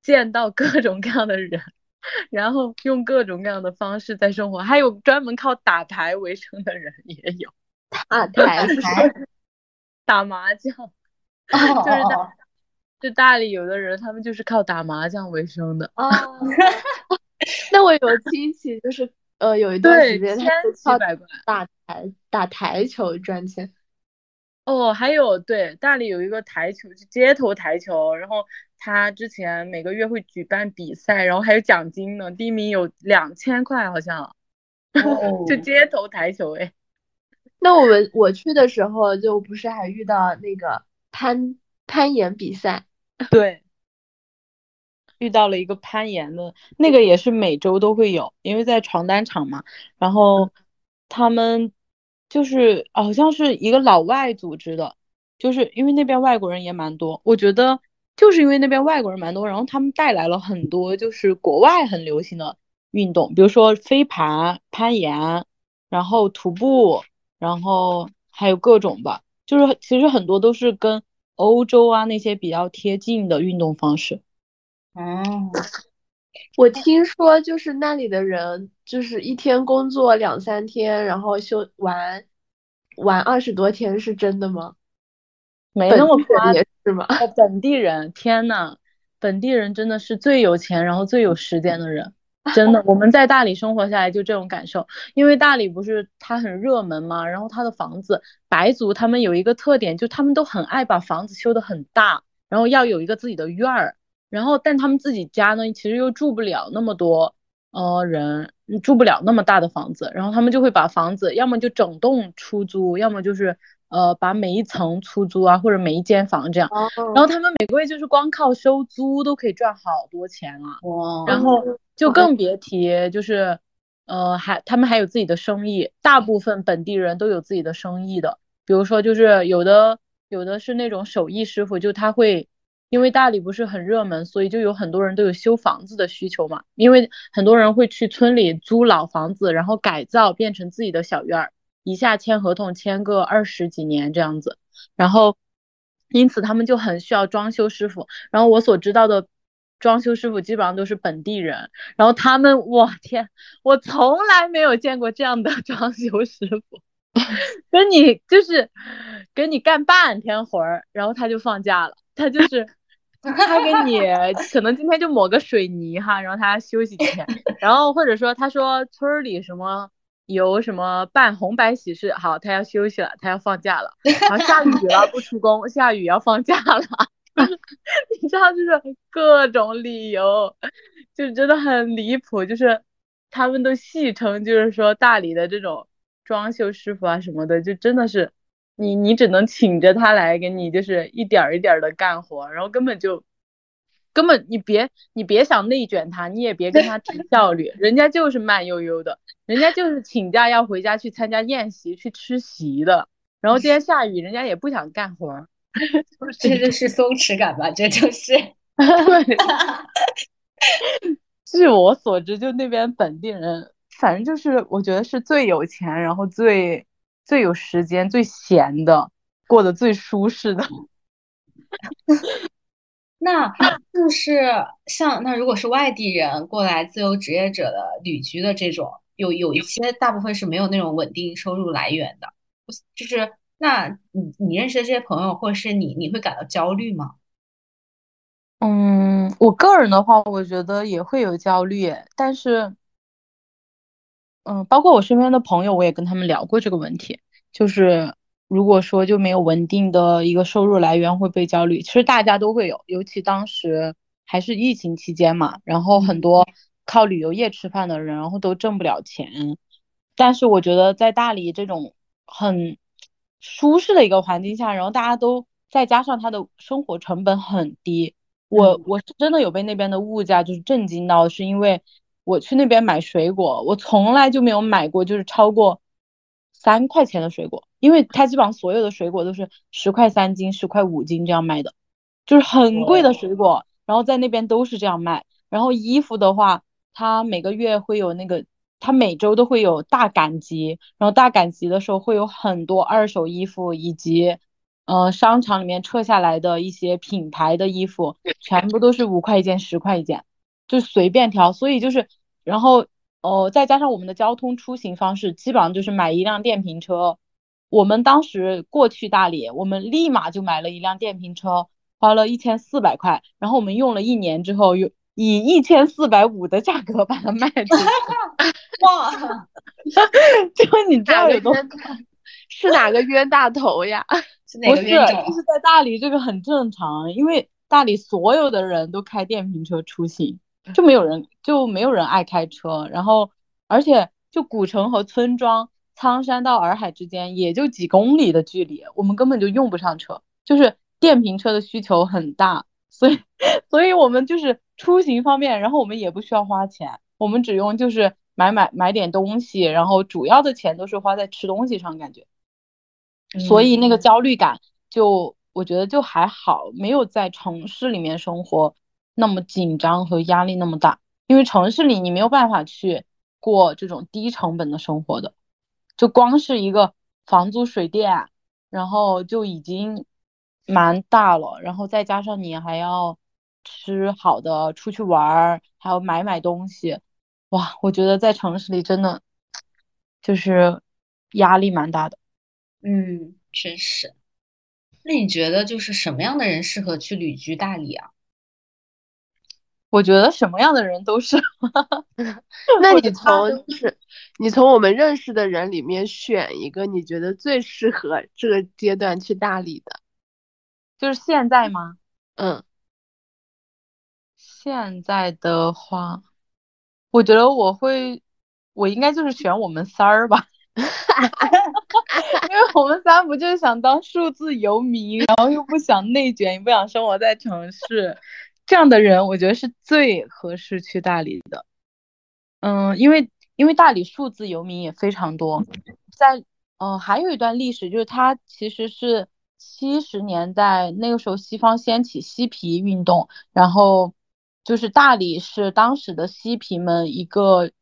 见到各种各样的人，然后用各种各样的方式在生活，还有专门靠打牌为生的人也有。打牌牌，打麻将，就是大，就大理有的人他们就是靠打麻将为生的。哦。那我有亲戚，就是呃，有一段时间他靠打台打台球赚钱。哦，还有对，大理有一个台球，是街头台球，然后他之前每个月会举办比赛，然后还有奖金呢，第一名有两千块，好像。哦。就街头台球哎。那我们我去的时候，就不是还遇到那个攀攀岩比赛？对。遇到了一个攀岩的，那个也是每周都会有，因为在床单厂嘛。然后他们就是好像是一个老外组织的，就是因为那边外国人也蛮多。我觉得就是因为那边外国人蛮多，然后他们带来了很多就是国外很流行的运动，比如说飞盘、攀岩，然后徒步，然后还有各种吧，就是其实很多都是跟欧洲啊那些比较贴近的运动方式。哦，我听说就是那里的人，就是一天工作两三天，然后休玩玩二十多天，是真的吗？没那么夸张是吗？本地人，天呐，本地人真的是最有钱，然后最有时间的人，真的。我们在大理生活下来就这种感受，因为大理不是它很热门嘛，然后它的房子，白族他们有一个特点，就他们都很爱把房子修得很大，然后要有一个自己的院儿。然后，但他们自己家呢，其实又住不了那么多，呃，人住不了那么大的房子。然后他们就会把房子要么就整栋出租，要么就是呃把每一层出租啊，或者每一间房这样。然后他们每个月就是光靠收租都可以赚好多钱啊。哇！然后就更别提就是呃还他们还有自己的生意，大部分本地人都有自己的生意的。比如说就是有的有的是那种手艺师傅，就他会。因为大理不是很热门，所以就有很多人都有修房子的需求嘛。因为很多人会去村里租老房子，然后改造变成自己的小院儿，一下签合同签个二十几年这样子。然后，因此他们就很需要装修师傅。然后我所知道的装修师傅基本上都是本地人。然后他们，我天，我从来没有见过这样的 装修师傅，跟你就是跟你干半天活儿，然后他就放假了，他就是。他给你可能今天就抹个水泥哈，然后他休息几天，然后或者说他说村里什么有什么办红白喜事，好，他要休息了，他要放假了，然后下雨了不出工，下雨要放假了，你知道就是各种理由，就真的很离谱，就是他们都戏称就是说大理的这种装修师傅啊什么的，就真的是你你只能请着他来给你，就是一点儿一点儿的干活，然后根本就根本你别你别想内卷他，你也别跟他提效率，人家就是慢悠悠的，人家就是请假要回家去参加宴席去吃席的，然后今天下雨，人家也不想干活，这就是松弛感吧，这就是。对，据我所知，就那边本地人，反正就是我觉得是最有钱，然后最最有时间、最闲的，过得最舒适的。那就是像那如果是外地人过来自由职业者的旅居的这种，有有一些大部分是没有那种稳定收入来源的，就是那你你认识的这些朋友，或者是你，你会感到焦虑吗？嗯，我个人的话，我觉得也会有焦虑，但是，嗯，包括我身边的朋友，我也跟他们聊过这个问题，就是如果说就没有稳定的一个收入来源，会被焦虑。其实大家都会有，尤其当时还是疫情期间嘛，然后很多靠旅游业吃饭的人，然后都挣不了钱。但是我觉得在大理这种很舒适的一个环境下，然后大家都再加上他的生活成本很低。我我是真的有被那边的物价就是震惊到，是因为我去那边买水果，我从来就没有买过就是超过三块钱的水果，因为它基本上所有的水果都是十块三斤、十块五斤这样卖的，就是很贵的水果，然后在那边都是这样卖。然后衣服的话，它每个月会有那个，它每周都会有大赶集，然后大赶集的时候会有很多二手衣服以及。呃，商场里面撤下来的一些品牌的衣服，全部都是五块一件、十块一件，就随便挑。所以就是，然后哦，再加上我们的交通出行方式，基本上就是买一辆电瓶车。我们当时过去大理，我们立马就买了一辆电瓶车，花了一千四百块。然后我们用了一年之后，又以一千四百五的价格把它卖出去。哇！就你知道有多？是哪个冤大头呀？不是，就是在大理这个很正常，因为大理所有的人都开电瓶车出行，就没有人就没有人爱开车。然后，而且就古城和村庄苍山到洱海之间也就几公里的距离，我们根本就用不上车，就是电瓶车的需求很大，所以所以我们就是出行方面，然后我们也不需要花钱，我们只用就是买买买点东西，然后主要的钱都是花在吃东西上，感觉。所以那个焦虑感，就我觉得就还好，没有在城市里面生活那么紧张和压力那么大。因为城市里你没有办法去过这种低成本的生活的，就光是一个房租、水电，然后就已经蛮大了，然后再加上你还要吃好的、出去玩儿，还要买买东西，哇，我觉得在城市里真的就是压力蛮大的。嗯，确实。那你觉得就是什么样的人适合去旅居大理啊？我觉得什么样的人都是。那你从就是你从我们认识的人里面选一个你觉得最适合这个阶段去大理的，就是现在吗？嗯，现在的话，我觉得我会，我应该就是选我们三儿吧。因为我们仨不就是想当数字游民，然后又不想内卷，也不想生活在城市，这样的人，我觉得是最合适去大理的。嗯，因为因为大理数字游民也非常多，在嗯还有一段历史，就是它其实是七十年代那个时候西方掀起嬉皮运动，然后就是大理是当时的嬉皮们一个。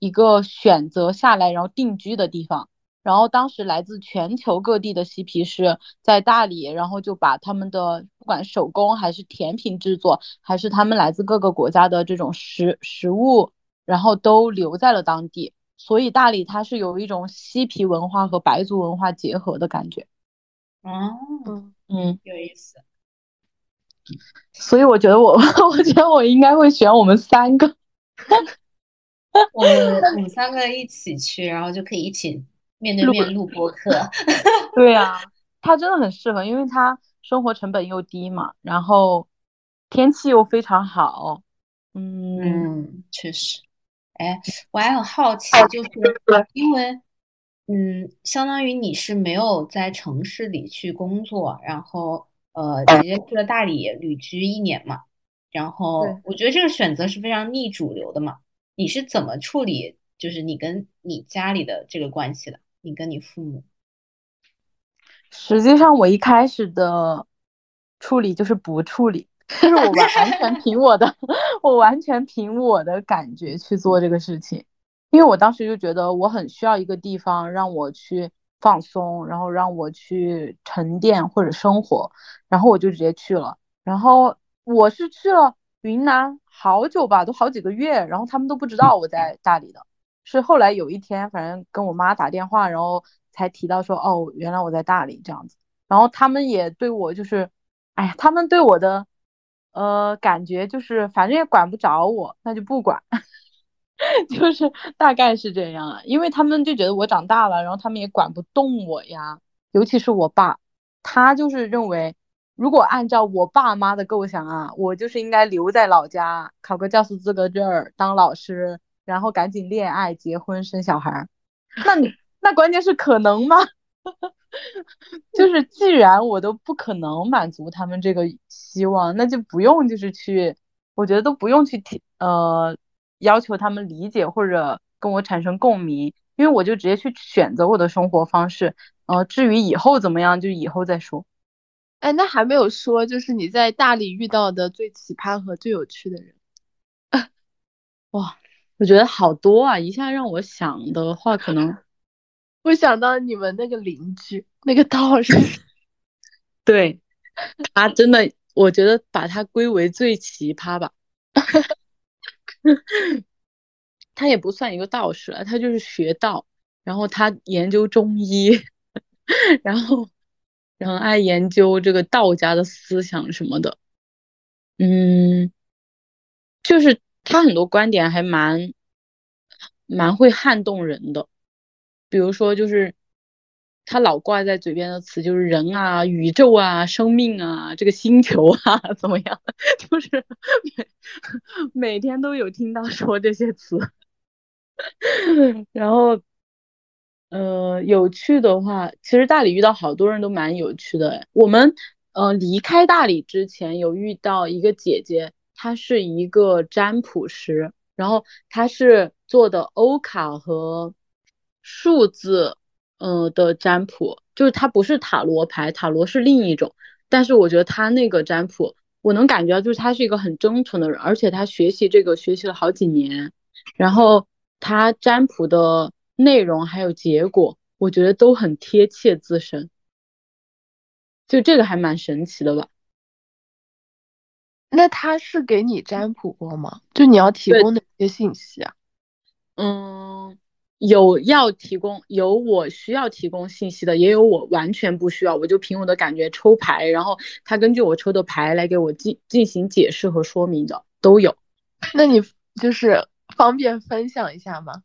一个选择下来然后定居的地方，然后当时来自全球各地的嬉皮士在大理，然后就把他们的不管手工还是甜品制作，还是他们来自各个国家的这种食食物，然后都留在了当地。所以大理它是有一种嬉皮文化和白族文化结合的感觉。哦，嗯，有意思。所以我觉得我，我觉得我应该会选我们三个。我们我们三个一起去，然后就可以一起面对面录播课。对呀，它真的很适合，因为它生活成本又低嘛，然后天气又非常好。嗯，确实。哎，我还很好奇，就是因为嗯，相当于你是没有在城市里去工作，然后呃直接去了大理旅居一年嘛。然后我觉得这个选择是非常逆主流的嘛。你是怎么处理，就是你跟你家里的这个关系的？你跟你父母？实际上，我一开始的处理就是不处理，就是我完全凭我的，我完全凭我的感觉去做这个事情。因为我当时就觉得我很需要一个地方让我去放松，然后让我去沉淀或者生活，然后我就直接去了。然后我是去了云南好久吧，都好几个月，然后他们都不知道我在大理的，是后来有一天，反正跟我妈打电话，然后才提到说，哦，原来我在大理这样子。然后他们也对我就是，哎呀，他们对我的呃感觉就是，反正也管不着我，那就不管。就是大概是这样啊，因为他们就觉得我长大了，然后他们也管不动我呀。尤其是我爸，他就是认为，如果按照我爸妈的构想啊，我就是应该留在老家，考个教师资格证，当老师，然后赶紧恋爱、结婚、生小孩。那你那关键是可能吗？就是既然我都不可能满足他们这个希望，那就不用就是去，我觉得都不用去提呃。要求他们理解或者跟我产生共鸣，因为我就直接去选择我的生活方式。呃，至于以后怎么样，就以后再说。哎，那还没有说，就是你在大理遇到的最奇葩和最有趣的人。哇，我觉得好多啊！一下让我想的话，可能 我想到你们那个邻居，那个道士。对，他真的，我觉得把他归为最奇葩吧。他也不算一个道士了，他就是学道，然后他研究中医，然后然后爱研究这个道家的思想什么的，嗯，就是他很多观点还蛮蛮会撼动人的，比如说就是。他老挂在嘴边的词就是人啊、宇宙啊、生命啊、这个星球啊，怎么样？就是每每天都有听到说这些词。然后，呃，有趣的话，其实大理遇到好多人都蛮有趣的。我们呃离开大理之前有遇到一个姐姐，他是一个占卜师，然后他是做的欧卡和数字。嗯的占卜，就是他不是塔罗牌，塔罗是另一种。但是我觉得他那个占卜，我能感觉到，就是他是一个很真诚的人，而且他学习这个学习了好几年，然后他占卜的内容还有结果，我觉得都很贴切自身，就这个还蛮神奇的吧。那他是给你占卜过吗？就你要提供哪些信息啊？嗯。有要提供，有我需要提供信息的，也有我完全不需要，我就凭我的感觉抽牌，然后他根据我抽的牌来给我进进行解释和说明的都有。那你就是方便分享一下吗？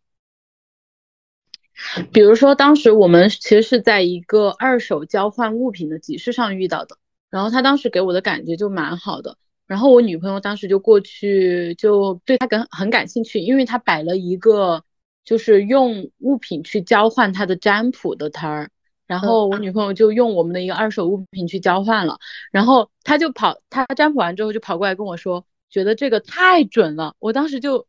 比如说当时我们其实是在一个二手交换物品的集市上遇到的，然后他当时给我的感觉就蛮好的，然后我女朋友当时就过去就对他感很感兴趣，因为他摆了一个。就是用物品去交换他的占卜的摊儿，然后我女朋友就用我们的一个二手物品去交换了，然后他就跑，他占卜完之后就跑过来跟我说，觉得这个太准了。我当时就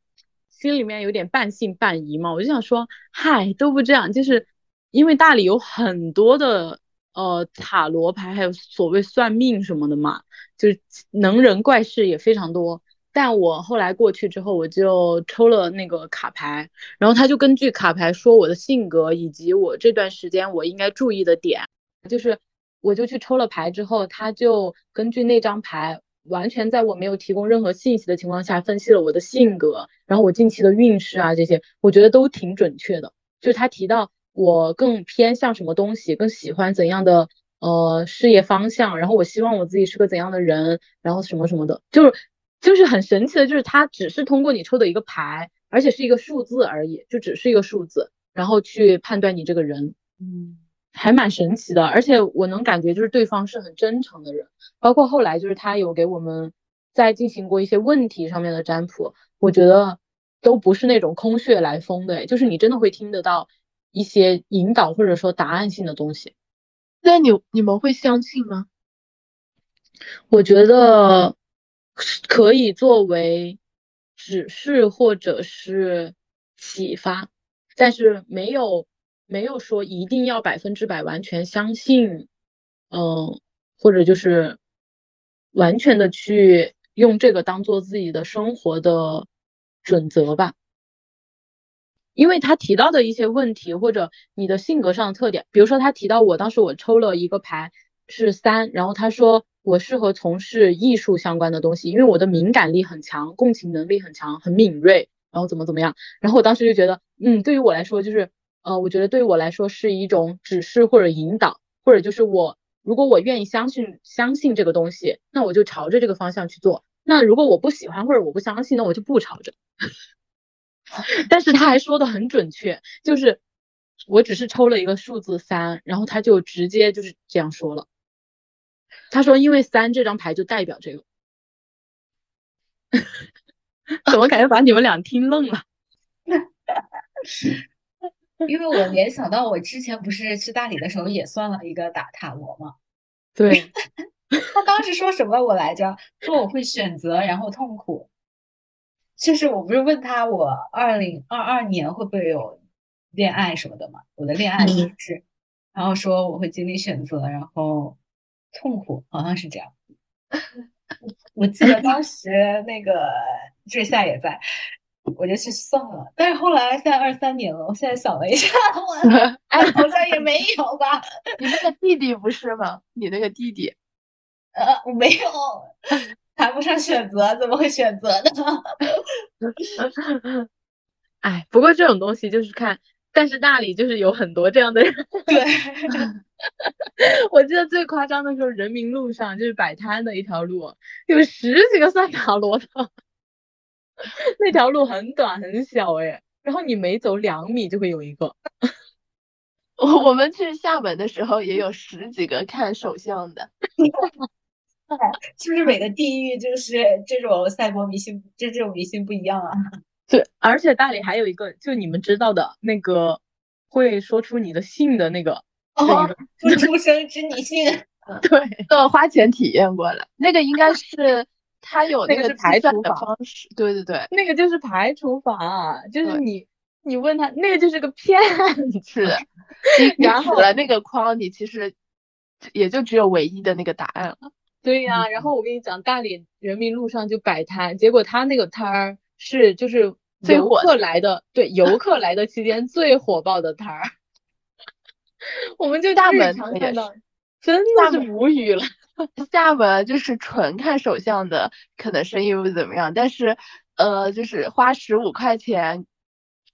心里面有点半信半疑嘛，我就想说，嗨，都不这样，就是因为大理有很多的呃塔罗牌，还有所谓算命什么的嘛，就是能人怪事也非常多。但我后来过去之后，我就抽了那个卡牌，然后他就根据卡牌说我的性格以及我这段时间我应该注意的点，就是我就去抽了牌之后，他就根据那张牌，完全在我没有提供任何信息的情况下分析了我的性格，然后我近期的运势啊这些，我觉得都挺准确的。就是他提到我更偏向什么东西，更喜欢怎样的呃事业方向，然后我希望我自己是个怎样的人，然后什么什么的，就是。就是很神奇的，就是它只是通过你抽的一个牌，而且是一个数字而已，就只是一个数字，然后去判断你这个人，嗯，还蛮神奇的。而且我能感觉就是对方是很真诚的人，包括后来就是他有给我们在进行过一些问题上面的占卜，我觉得都不是那种空穴来风的，就是你真的会听得到一些引导或者说答案性的东西。那你你们会相信吗？我觉得可以作为指示或者是启发，但是没有没有说一定要百分之百完全相信，嗯，或者就是完全的去用这个当做自己的生活的准则吧。因为他提到的一些问题或者你的性格上的特点，比如说他提到我当时我抽了一个牌是三，然后他说我适合从事艺术相关的东西，因为我的敏感力很强，共情能力很强，很敏锐，然后怎么怎么样，然后我当时就觉得，嗯，对于我来说就是，呃，我觉得对于我来说是一种指示或者引导，或者就是我如果我愿意相信相信这个东西，那我就朝着这个方向去做，那如果我不喜欢或者我不相信，那我就不朝着。但是他还说的很准确，就是我只是抽了一个数字三，然后他就直接就是这样说了。他说，因为三这张牌就代表这个，怎么感觉把你们俩听愣了？因为我联想到我之前不是去大理的时候也算了一个打塔罗嘛。对。他当时说什么我来着？说我会选择，然后痛苦。就是我不是问他我二零二二年会不会有恋爱什么的嘛？我的恋爱就是，然后说我会经历选择，然后痛苦，好像是这样。我记得当时那个坠夏也在，我就去算了。但是后来现在二三年了，我现在想了一下，我 哎好像也没有吧？你那个弟弟不是吗？你那个弟弟？呃，我没有。谈不上选择，怎么会选择呢？哎，不过这种东西就是看，但是大理就是有很多这样的人。对，我记得最夸张的时候，人民路上就是摆摊的一条路，有十几个算塔罗的。那条路很短很小哎，然后你每走两米就会有一个。我我们去厦门的时候也有十几个看手相的。是不是每个地域就是这种赛博迷信，就这种迷信不一样啊？对，而且大理还有一个，就你们知道的那个，会说出你的姓的那个，哦，不出生知你姓。对，都花钱体验过了，那个应该是他有那个是排除的方式。对对对，那个就是排除法，就是你你问他，那个就是个骗子。然后了那个框，你其实也就只有唯一的那个答案了。对呀，然后我跟你讲，大理人民路上就摆摊，结果他那个摊儿是就是游客来的，对游客来的期间最火爆的摊儿，我们就厦门看到，真的是无语了。厦门就是纯看手相的，可能生意不怎么样，但是呃，就是花十五块钱，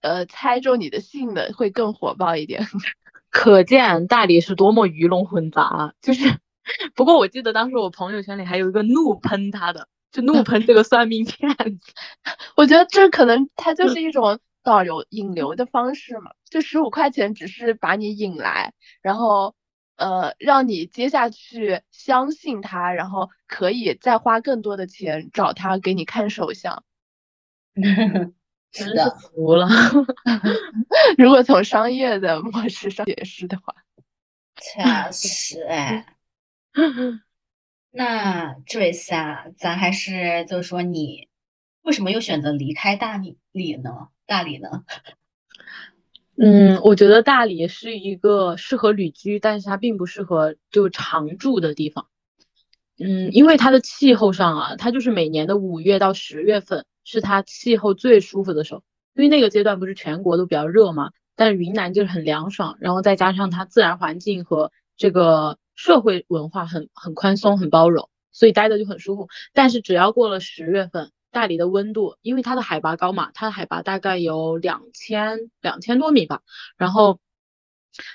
呃，猜中你的姓的会更火爆一点。可见大理是多么鱼龙混杂，就是。不过我记得当时我朋友圈里还有一个怒喷他的，就怒喷这个算命骗子。我觉得这可能他就是一种导流引流的方式嘛，就十五块钱只是把你引来，然后呃让你接下去相信他，然后可以再花更多的钱找他给你看手相。是的，服了。如果从商业的模式上解释的话，确实哎。那这位夏，咱还是就是说，你为什么又选择离开大理呢？大理呢？嗯，我觉得大理是一个适合旅居，但是它并不适合就常住的地方。嗯，因为它的气候上啊，它就是每年的五月到十月份是它气候最舒服的时候，因为那个阶段不是全国都比较热嘛，但是云南就是很凉爽，然后再加上它自然环境和这个。社会文化很很宽松，很包容，所以待的就很舒服。但是只要过了十月份，大理的温度，因为它的海拔高嘛，它的海拔大概有两千两千多米吧。然后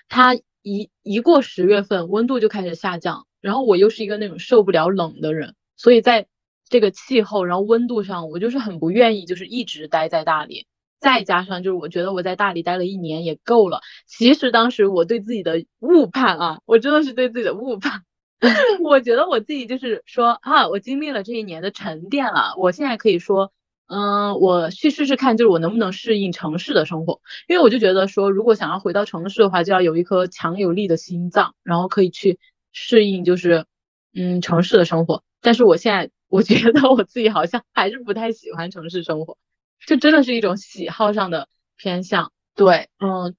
它一一过十月份，温度就开始下降。然后我又是一个那种受不了冷的人，所以在这个气候，然后温度上，我就是很不愿意，就是一直待在大理。再加上就是我觉得我在大理待了一年也够了。其实当时我对自己的误判啊，我真的是对自己的误判。我觉得我自己就是说啊，我经历了这一年的沉淀了，我现在可以说嗯，我去试试看，就是我能不能适应城市的生活，因为我就觉得说，如果想要回到城市的话，就要有一颗强有力的心脏，然后可以去适应，就是嗯城市的生活。但是我现在我觉得我自己好像还是不太喜欢城市生活，就真的是一种喜好上的偏向。对，嗯，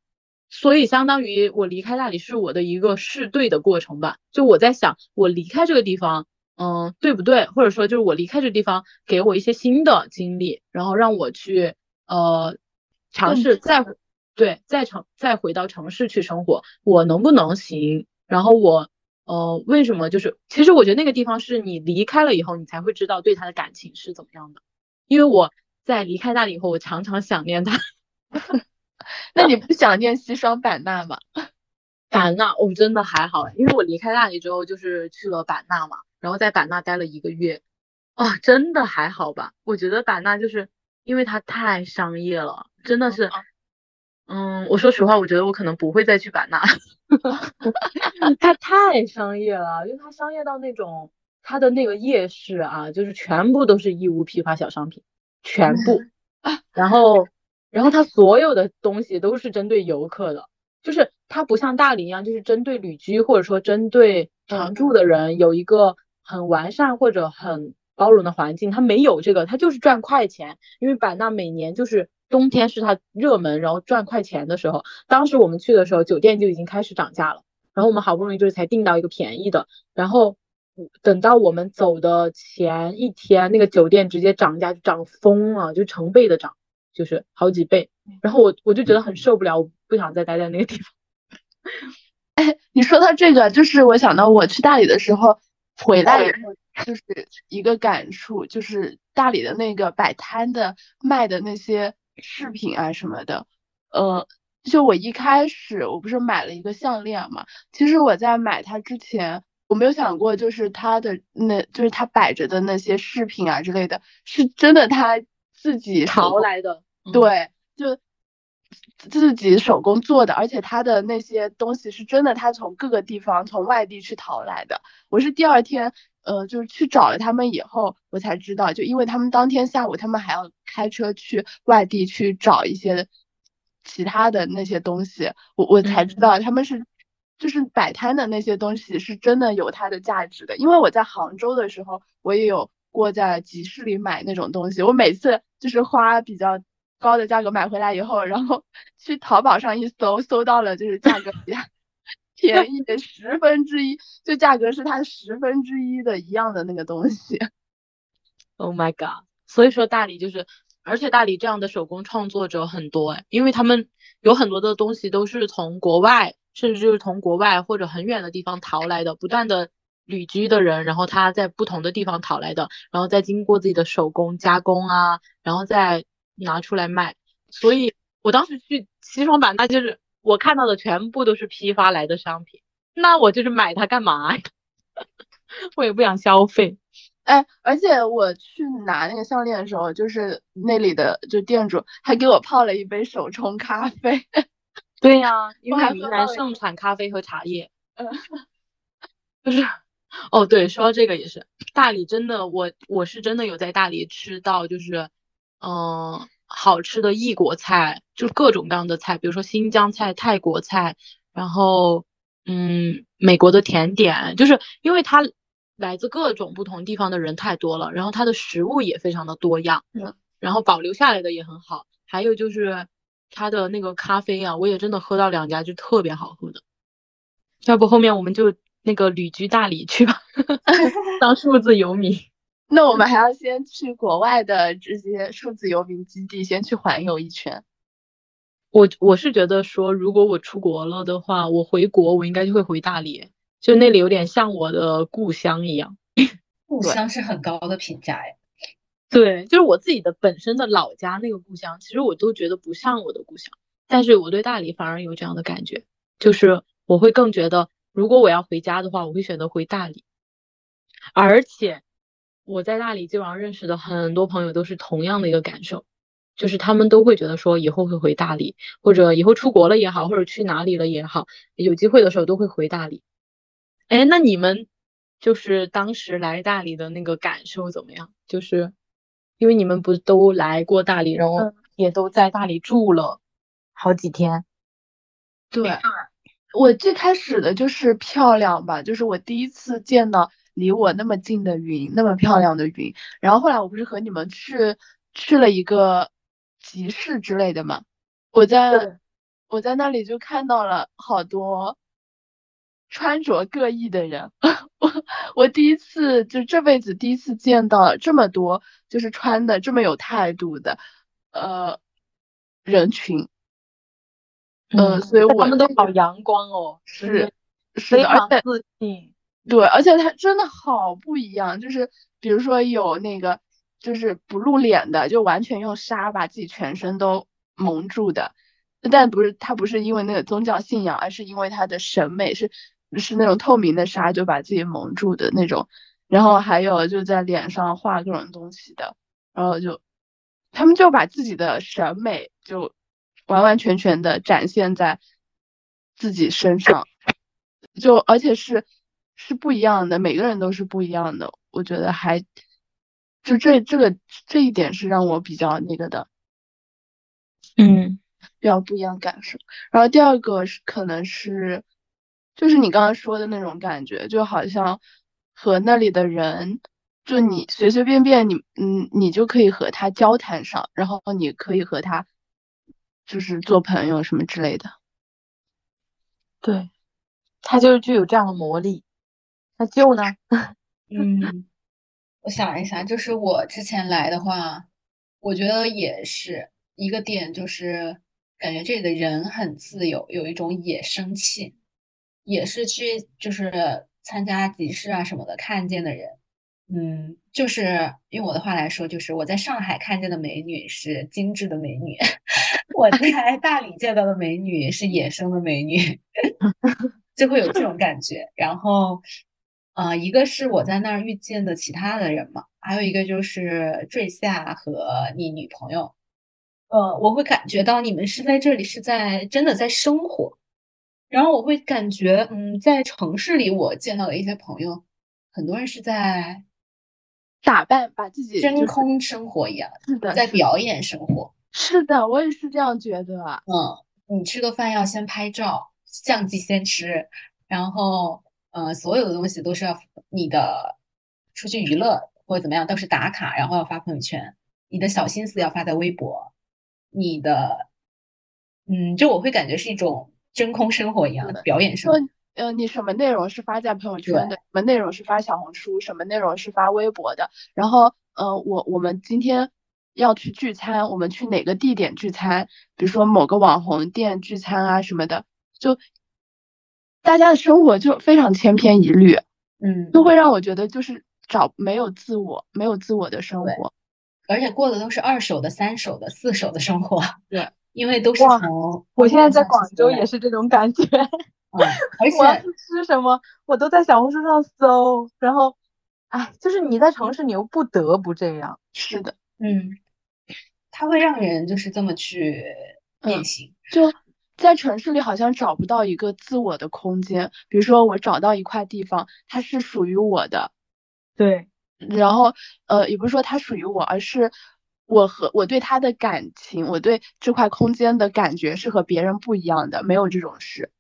所以相当于我离开大理是我的一个试对的过程吧。就我在想，我离开这个地方。嗯，对不对？或者说，就是我离开这个地方，给我一些新的经历，然后让我去呃尝试再对再城再回到城市去生活，我能不能行？然后我呃为什么就是，其实我觉得那个地方是你离开了以后，你才会知道对他的感情是怎么样的。因为我在离开大理以后，我常常想念他。那你不想念西双版纳吗？版纳我真的还好，因为我离开大理之后就是去了版纳嘛。然后在版纳待了一个月，哦，真的还好吧？我觉得版纳就是因为它太商业了，真的是，嗯，我说实话，我觉得我可能不会再去版纳，它太商业了，因为它商业到那种它的那个夜市啊，就是全部都是义乌批发小商品，全部，然后，然后它所有的东西都是针对游客的，就是它不像大理一样，就是针对旅居或者说针对常住的人有一个。很完善或者很包容的环境，它没有这个，它就是赚快钱。因为版纳每年就是冬天是它热门，然后赚快钱的时候。当时我们去的时候，酒店就已经开始涨价了，然后我们好不容易就是才订到一个便宜的，然后等到我们走的前一天，那个酒店直接涨价就涨疯了，就成倍的涨，就是好几倍。然后我我就觉得很受不了，我不想再待在那个地方。哎，你说到这个，就是我想到我去大理的时候。回来以后就是一个感触，就是大理的那个摆摊的卖的那些饰品啊什么的，呃，就我一开始我不是买了一个项链嘛，其实我在买它之前，我没有想过就是他的那，就是他摆着的那些饰品啊之类的，是真的他自己淘来的，对，就。自己手工做的，而且他的那些东西是真的，他从各个地方从外地去淘来的。我是第二天，呃，就是去找了他们以后，我才知道，就因为他们当天下午他们还要开车去外地去找一些其他的那些东西，我我才知道他们是就是摆摊的那些东西是真的有它的价值的。因为我在杭州的时候，我也有过在集市里买那种东西，我每次就是花比较。高的价格买回来以后，然后 去淘宝上一搜，搜到了就是价格比 便宜的十分之一，就价格是它十分之一的一样的那个东西。Oh my god！所以说大理就是，而且大理这样的手工创作者很多哎，因为他们有很多的东西都是从国外，甚至就是从国外或者很远的地方淘来的，不断的旅居的人，然后他在不同的地方淘来的，然后再经过自己的手工加工啊，然后再。拿出来卖，所以我当时去西双版纳，就是我看到的全部都是批发来的商品，那我就是买它干嘛呀？我也不想消费。哎，而且我去拿那个项链的时候，就是那里的就店主还给我泡了一杯手冲咖啡。对呀，因为云南盛产咖啡和茶叶。嗯，就是，哦，对，说到这个也是，大理真的，我我是真的有在大理吃到，就是。嗯，好吃的异国菜，就各种各样的菜，比如说新疆菜、泰国菜，然后嗯，美国的甜点，就是因为它来自各种不同地方的人太多了，然后它的食物也非常的多样，嗯然后保留下来的也很好。还有就是它的那个咖啡啊，我也真的喝到两家就特别好喝的。要不后面我们就那个旅居大理去吧，当数字游民。那我们还要先去国外的这些数字游民基地，先去环游一圈。我我是觉得说，如果我出国了的话，我回国我应该就会回大理，就那里有点像我的故乡一样。故乡是很高的评价哎。对，就是我自己的本身的老家那个故乡，其实我都觉得不像我的故乡，但是我对大理反而有这样的感觉，就是我会更觉得，如果我要回家的话，我会选择回大理，而且。我在大理基本上认识的很多朋友都是同样的一个感受，就是他们都会觉得说以后会回大理，或者以后出国了也好，或者去哪里了也好，有机会的时候都会回大理。哎，那你们就是当时来大理的那个感受怎么样？就是因为你们不都来过大理，然后嗯也都在大理住了好几天。对，我最开始的就是漂亮吧，就是我第一次见到离我那么近的云，那么漂亮的云。然后后来我不是和你们去去了一个集市之类的嘛，我在我在那里就看到了好多穿着各异的人，我我第一次就这辈子第一次见到这么多就是穿的这么有态度的呃人群。呃，嗯所以我他们都好阳光哦，是是非的，而且常自信。对，而且他真的好不一样，就是比如说有那个就是不露脸的，就完全用纱把自己全身都蒙住的，但不是他不是因为那个宗教信仰，而是因为他的审美是是那种透明的纱就把自己蒙住的那种，然后还有就在脸上画各种东西的，然后就他们就把自己的审美就完完全全的展现在自己身上，就而且是是不一样的，每个人都是不一样的，我觉得还就这这个这一点是让我比较那个的，嗯比较不一样感受。然后第二个是可能是就是你刚刚说的那种感觉，就好像和那里的人。就你随随便便你嗯你就可以和他交谈上，然后你可以和他就是做朋友什么之类的。对，他就是具有这样的魔力。那就呢？嗯，我想一下，就是我之前来的话，我觉得也是一个点，就是感觉这里的人很自由，有一种野生气，也是去就是参加集市啊什么的看见的人。嗯，就是用我的话来说，就是我在上海看见的美女是精致的美女，我在大理见到的美女是野生的美女，就会有这种感觉。然后，呃，一个是我在那儿遇见的其他的人嘛，还有一个就是坠下和你女朋友，呃，我会感觉到你们是在这里是在真的在生活，然后我会感觉，嗯，在城市里我见到的一些朋友，很多人是在。打扮，把自己真空生活一样，是的，在表演生活。是的，我也是这样觉得。嗯，你吃个饭要先拍照，相机先吃，然后呃，所有的东西都是要你的出去娱乐或者怎么样都是打卡，然后要发朋友圈。你的小心思要发在微博，你的嗯，就我会感觉是一种真空生活一样的表演生活。呃，你什么内容是发在朋友圈的？什么内容是发小红书？什么内容是发微博的？然后，呃，我我们今天要去聚餐，我们去哪个地点聚餐？比如说某个网红店聚餐啊什么的，就大家的生活就非常千篇一律，嗯，就会让我觉得就是找没有自我，没有自我的生活，而且过的都是二手的、三手的、四手的生活。对，因为都是从我现在在广州也是这种感觉。嗯，而且我要是吃什么，我都在小红书上搜，然后，哎，就是你在城市，你又不得不这样。是的，嗯，它会让人就是这么去变形。就在城市里，好像找不到一个自我的空间。比如说，我找到一块地方，它是属于我的，对。然后，呃，也不是说它属于我，而是我和我对他的感情，我对这块空间的感觉是和别人不一样的，没有这种事。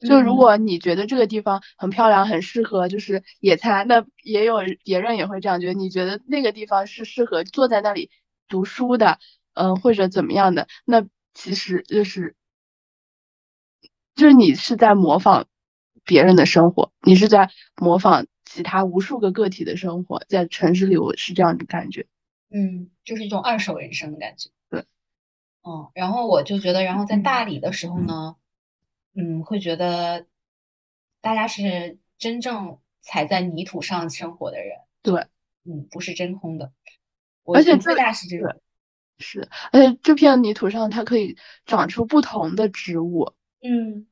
就如果你觉得这个地方很漂亮，很适合就是野餐，那也有别人也会这样觉得。你觉得那个地方是适合坐在那里读书的，嗯、呃，或者怎么样的，那其实就是就是你是在模仿别人的生活，你是在模仿其他无数个个体的生活。在城市里，我是这样的感觉。嗯，就是一种二手人生的感觉。对，嗯，然后我就觉得，然后在大理的时候呢。嗯，会觉得大家是真正踩在泥土上生活的人，对，嗯，不是真空的，而且最大是这个，是，而且这片泥土上它可以长出不同的植物，嗯，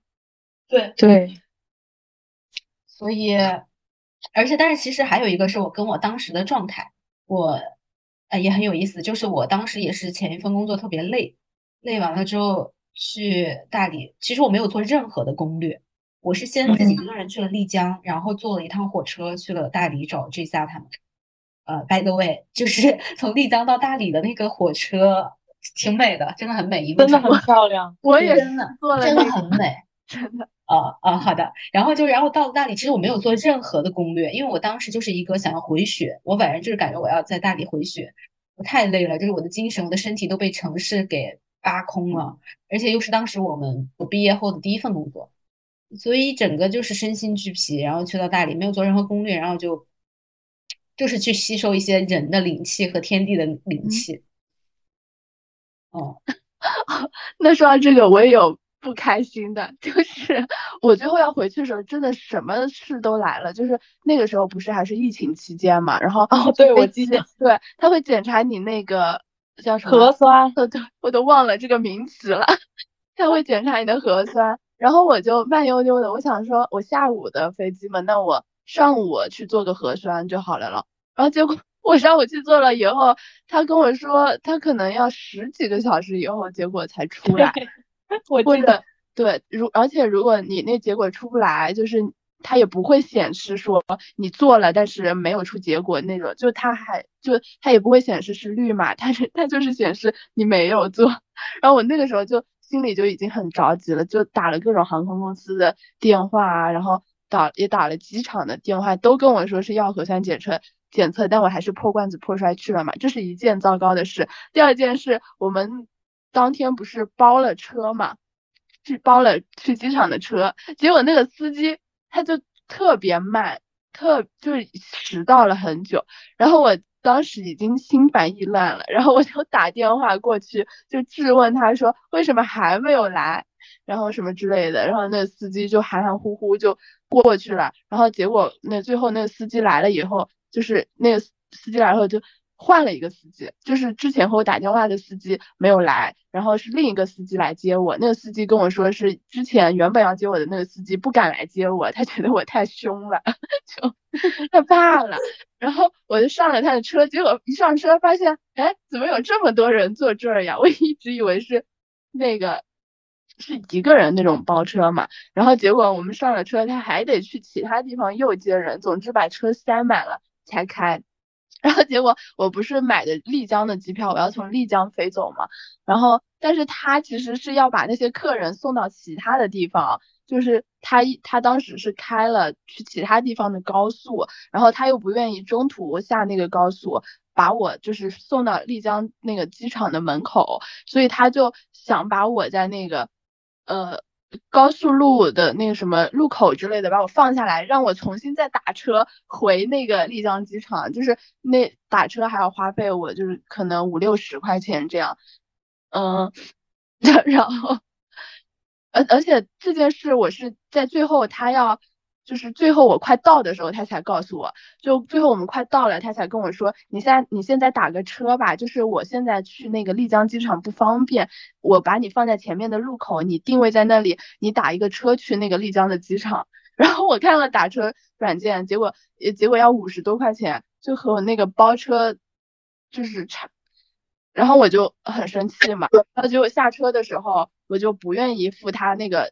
对对，所以，而且但是其实还有一个是我跟我当时的状态，我呃也很有意思，就是我当时也是前一份工作特别累，累完了之后。去大理，其实我没有做任何的攻略，我是先自己一个人去了丽江，然后坐了一趟火车去了大理找 J 夏他们。呃，by the way，就是 从丽江到大理的那个火车挺美的，真的很美，一路真的很漂亮。我也真的坐了真的很美。真的，呃呃，好的。然后就然后到了大理，其实我没有做任何的攻略，因为我当时就是一个想要回血，我反正就是感觉我要在大理回血，我太累了，就是我的精神、我的身体都被城市给扒空了，而且又是当时我们我毕业后的第一份工作，所以整个就是身心俱疲。然后去到大理，没有做任何攻略，然后就就是去吸收一些人的灵气和天地的灵气。哦，那说到这个，我也有不开心的，就是我最后要回去的时候，真的什么事都来了。就是那个时候不是还是疫情期间嘛，然后哦对我记得对，他会检查你那个叫什么核酸，呃，对，我都忘了这个名词了。他会检查你的核酸，然后我就慢悠悠的，我想说，我下午的飞机嘛，那我上午去做个核酸就好了了。然后结果我上午去做了以后，他跟我说，他可能要十几个小时以后结果才出来，我或记得者对，如而且如果你那结果出不来，就是它也不会显示说你做了，但是没有出结果那种，就它还就它也不会显示是绿码，它是它就是显示你没有做。然后我那个时候就心里就已经很着急了，就打了各种航空公司的电话啊，然后打也打了机场的电话，都跟我说是要核酸检测检测，但我还是破罐子破摔去了嘛，这是一件糟糕的事。第二件事，我们当天不是包了车嘛，去包了去机场的车，结果那个司机他就特别慢，特就是迟到了很久，然后我当时已经心烦意乱了，然后我就打电话过去，就质问他说为什么还没有来，然后什么之类的，然后那个司机就含含糊糊就过去了，然后结果那最后那个司机来了以后，就是那个司机来了以后就换了一个司机，就是之前和我打电话的司机没有来，然后是另一个司机来接我。那个司机跟我说是之前原本要接我的那个司机不敢来接我，他觉得我太凶了，就他怕了。然后我就上了他的车，结果一上车发现，哎，怎么有这么多人坐这儿呀？我一直以为是那个是一个人那种包车嘛，然后结果我们上了车，他还得去其他地方又接人，总之把车塞满了才开。然后结果我不是买的丽江的机票，我要从丽江飞走嘛。然后，但是他其实是要把那些客人送到其他的地方，就是他他当时是开了去其他地方的高速，然后他又不愿意中途下那个高速，把我就是送到丽江那个机场的门口，所以他就想把我在那个呃。高速路的那个什么路口之类的，把我放下来，让我重新再打车回那个丽江机场，就是那打车还要花费我就是可能五六十块钱这样，嗯，然后，而而且这件事我是在最后他要。就是最后我快到的时候，他才告诉我，就最后我们快到了，他才跟我说，你现在你现在打个车吧，就是我现在去那个丽江机场不方便，我把你放在前面的路口，你定位在那里，你打一个车去那个丽江的机场。然后我看了打车软件，结果也结果要五十多块钱，就和我那个包车就是差，然后我就很生气嘛，然后结果下车的时候，我就不愿意付他那个。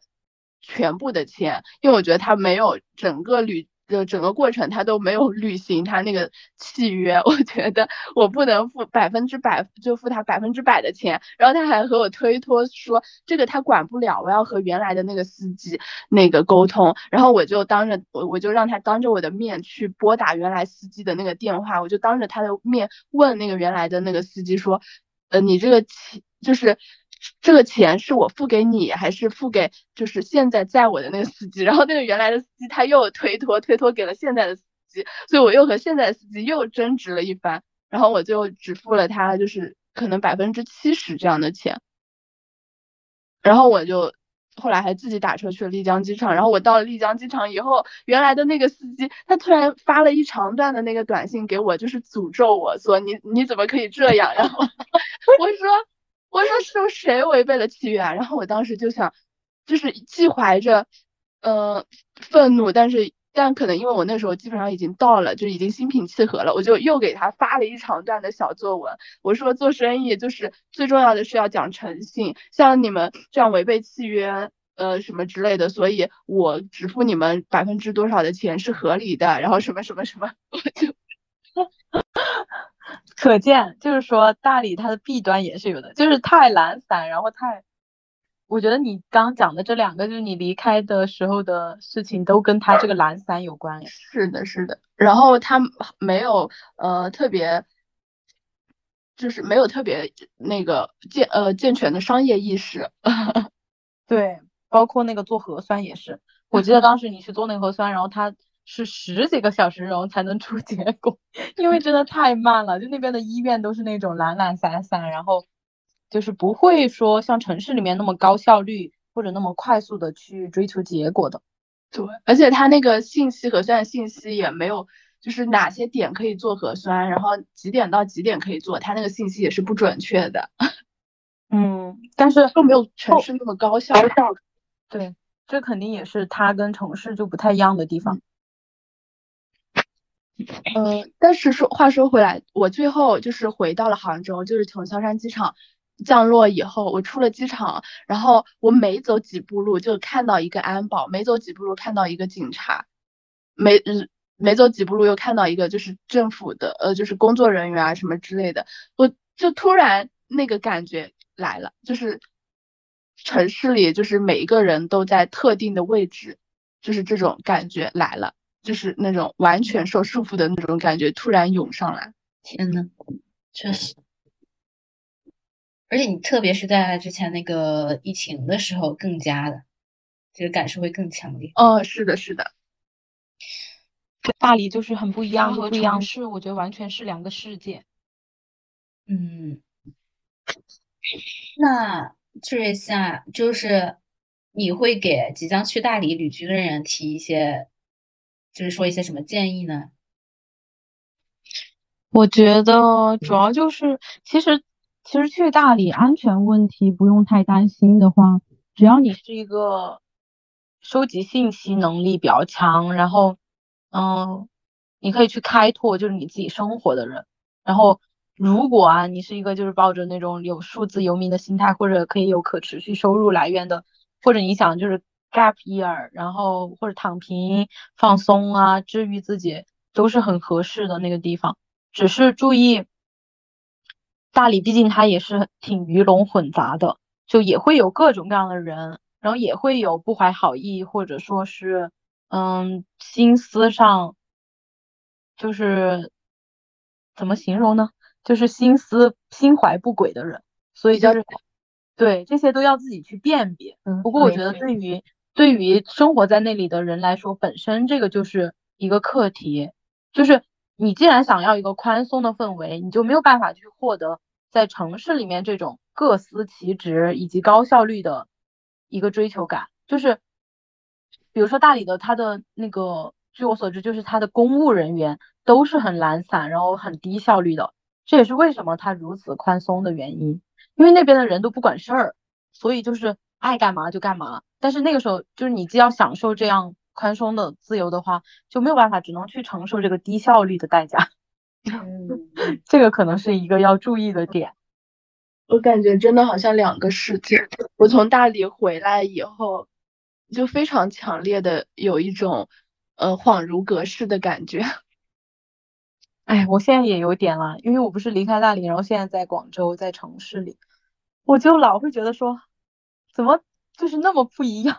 全部的钱，因为我觉得他没有整个旅的整个过程，他都没有履行他那个契约。我觉得我不能付百分之百，就付他百分之百的钱。然后他还和我推脱说，这个他管不了，我要和原来的那个司机那个沟通。然后我就当着我，我就让他当着我的面去拨打原来司机的那个电话，我就当着他的面问那个原来的那个司机说，呃，你这个钱就是。这个钱是我付给你，还是付给就是现在载我的那个司机？然后那个原来的司机他又推脱，推脱给了现在的司机，所以我又和现在的司机又争执了一番，然后我就只付了他就是可能百分之七十这样的钱，然后我就后来还自己打车去了丽江机场，然后我到了丽江机场以后，原来的那个司机他突然发了一长段的那个短信给我，就是诅咒我说你你怎么可以这样？然后我说。我说是谁违背了契约啊？然后我当时就想，就是既怀着，呃，愤怒，但是但可能因为我那时候基本上已经到了，就已经心平气和了，我就又给他发了一长段的小作文。我说做生意就是最重要的是要讲诚信，像你们这样违背契约，呃，什么之类的，所以我只付你们百分之多少的钱是合理的。然后什么什么什么，我就可见，就是说大理它的弊端也是有的，就是太懒散，然后太，我觉得你刚讲的这两个，就是你离开的时候的事情，都跟他这个懒散有关。是的，是的。然后他没有呃特别，就是没有特别那个健呃健全的商业意识。对，包括那个做核酸也是，我记得当时你去做那个核酸，然后他。是十几个小时，然后才能出结果，因为真的太慢了。就那边的医院都是那种懒懒散散，然后就是不会说像城市里面那么高效率或者那么快速的去追求结果的。对，而且他那个信息核酸信息也没有，就是哪些点可以做核酸，然后几点到几点可以做，他那个信息也是不准确的。嗯，但是都没有城市那么高效。对，这肯定也是它跟城市就不太一样的地方。嗯，但是说话说回来，我最后就是回到了杭州，就是从萧山机场降落以后，我出了机场，然后我每走几步路就看到一个安保，每走几步路看到一个警察，每每走几步路又看到一个就是政府的呃就是工作人员啊什么之类的，我就突然那个感觉来了，就是城市里就是每一个人都在特定的位置，就是这种感觉来了。就是那种完全受束缚的那种感觉突然涌上来，天呐，确实，而且你特别是在之前那个疫情的时候，更加的这个感受会更强烈。哦，是的，是的，大理就是很不一样，和城市我觉得完全是两个世界。嗯，那这下就是你会给即将去大理旅居的人提一些。就是说一些什么建议呢？我觉得主要就是，其实其实去大理安全问题不用太担心的话，只要你是一个收集信息能力比较强，然后嗯，你可以去开拓就是你自己生活的人。然后如果啊，你是一个就是抱着那种有数字游民的心态，或者可以有可持续收入来源的，或者你想就是。Gap year，然后或者躺平放松啊，治愈自己都是很合适的那个地方。只是注意，大理毕竟它也是挺鱼龙混杂的，就也会有各种各样的人，然后也会有不怀好意或者说是嗯心思上就是怎么形容呢？就是心思心怀不轨的人，所以就是对这些都要自己去辨别。不过我觉得对于对于生活在那里的人来说，本身这个就是一个课题，就是你既然想要一个宽松的氛围，你就没有办法去获得在城市里面这种各司其职以及高效率的一个追求感。就是，比如说大理的他的那个，据我所知，就是他的公务人员都是很懒散，然后很低效率的，这也是为什么他如此宽松的原因，因为那边的人都不管事儿，所以就是。爱干嘛就干嘛，但是那个时候就是你既要享受这样宽松的自由的话，就没有办法，只能去承受这个低效率的代价。这个可能是一个要注意的点。我感觉真的好像两个世界。我从大理回来以后，就非常强烈的有一种呃恍如隔世的感觉。哎，我现在也有点了，因为我不是离开大理，然后现在在广州，在城市里，我就老会觉得说。怎么就是那么不一样，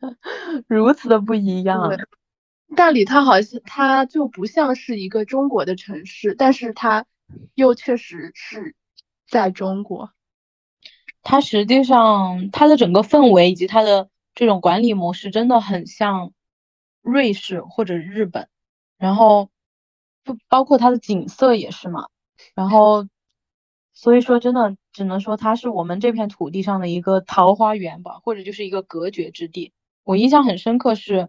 如此的不一样？大理它好像它就不像是一个中国的城市，但是它又确实是在中国。它实际上它的整个氛围以及它的这种管理模式真的很像瑞士或者日本，然后就包括它的景色也是嘛，然后。所以说，真的只能说它是我们这片土地上的一个桃花源吧，或者就是一个隔绝之地。我印象很深刻是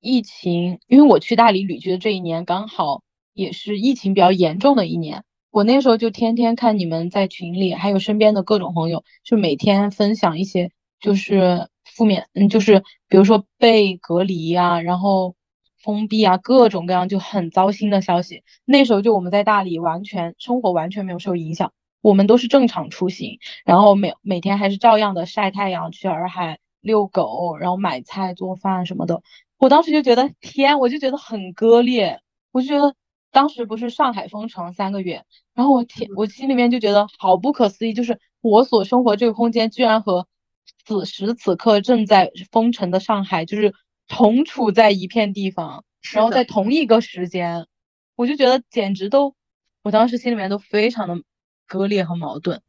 疫情，因为我去大理旅居的这一年，刚好也是疫情比较严重的一年。我那时候就天天看你们在群里，还有身边的各种朋友，就每天分享一些就是负面，嗯，就是比如说被隔离呀，然后封闭啊，各种各样就很糟心的消息。那时候就我们在大理完全生活完全没有受影响。我们都是正常出行，然后每每天还是照样的晒太阳、去洱海遛狗，然后买菜做饭什么的。我当时就觉得天，我就觉得很割裂，我就觉得当时不是上海封城三个月，然后我天，我心里面就觉得好不可思议，就是我所生活这个空间居然和此时此刻正在封城的上海就是同处在一片地方，然后在。同一个时间，我就觉得简直都，我当时心里面都非常的割裂和矛盾，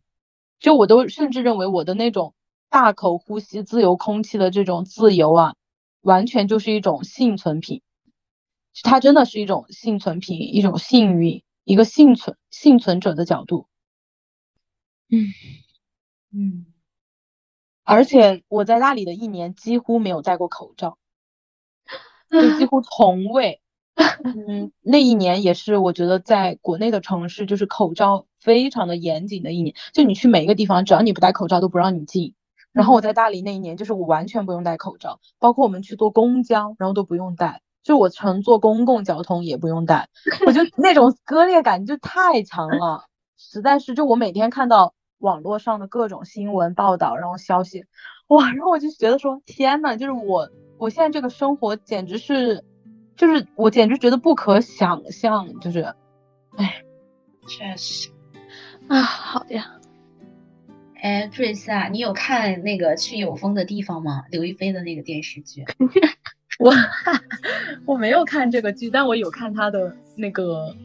就我都甚至认为我的那种大口呼吸自由空气的这种自由啊，完全就是一种幸存品。它真的是一种幸存品，一种幸运，一个幸存幸存者的角度。嗯嗯，而且我在那里的一年几乎没有戴过口罩，就几乎从未。嗯，那一年也是我觉得在国内的城市就是口罩非常的严谨的一年，就你去每一个地方，只要你不戴口罩都不让你进。然后我在大理那一年就是我完全不用戴口罩，包括我们去坐公交，然后都不用戴。就我乘坐公共交通也不用戴，我就 那种割裂感就太强了，实在是就我每天看到网络上的各种新闻报道，然后消息，哇，然后我就觉得说天呐，就是我我现在这个生活简直是，就是我简直觉得不可想象，就是，哎，确实，啊，好呀，哎，瑞夏，你有看那个去有风的地方吗？刘亦菲的那个电视剧。我我没有看这个剧，但我有看他的那个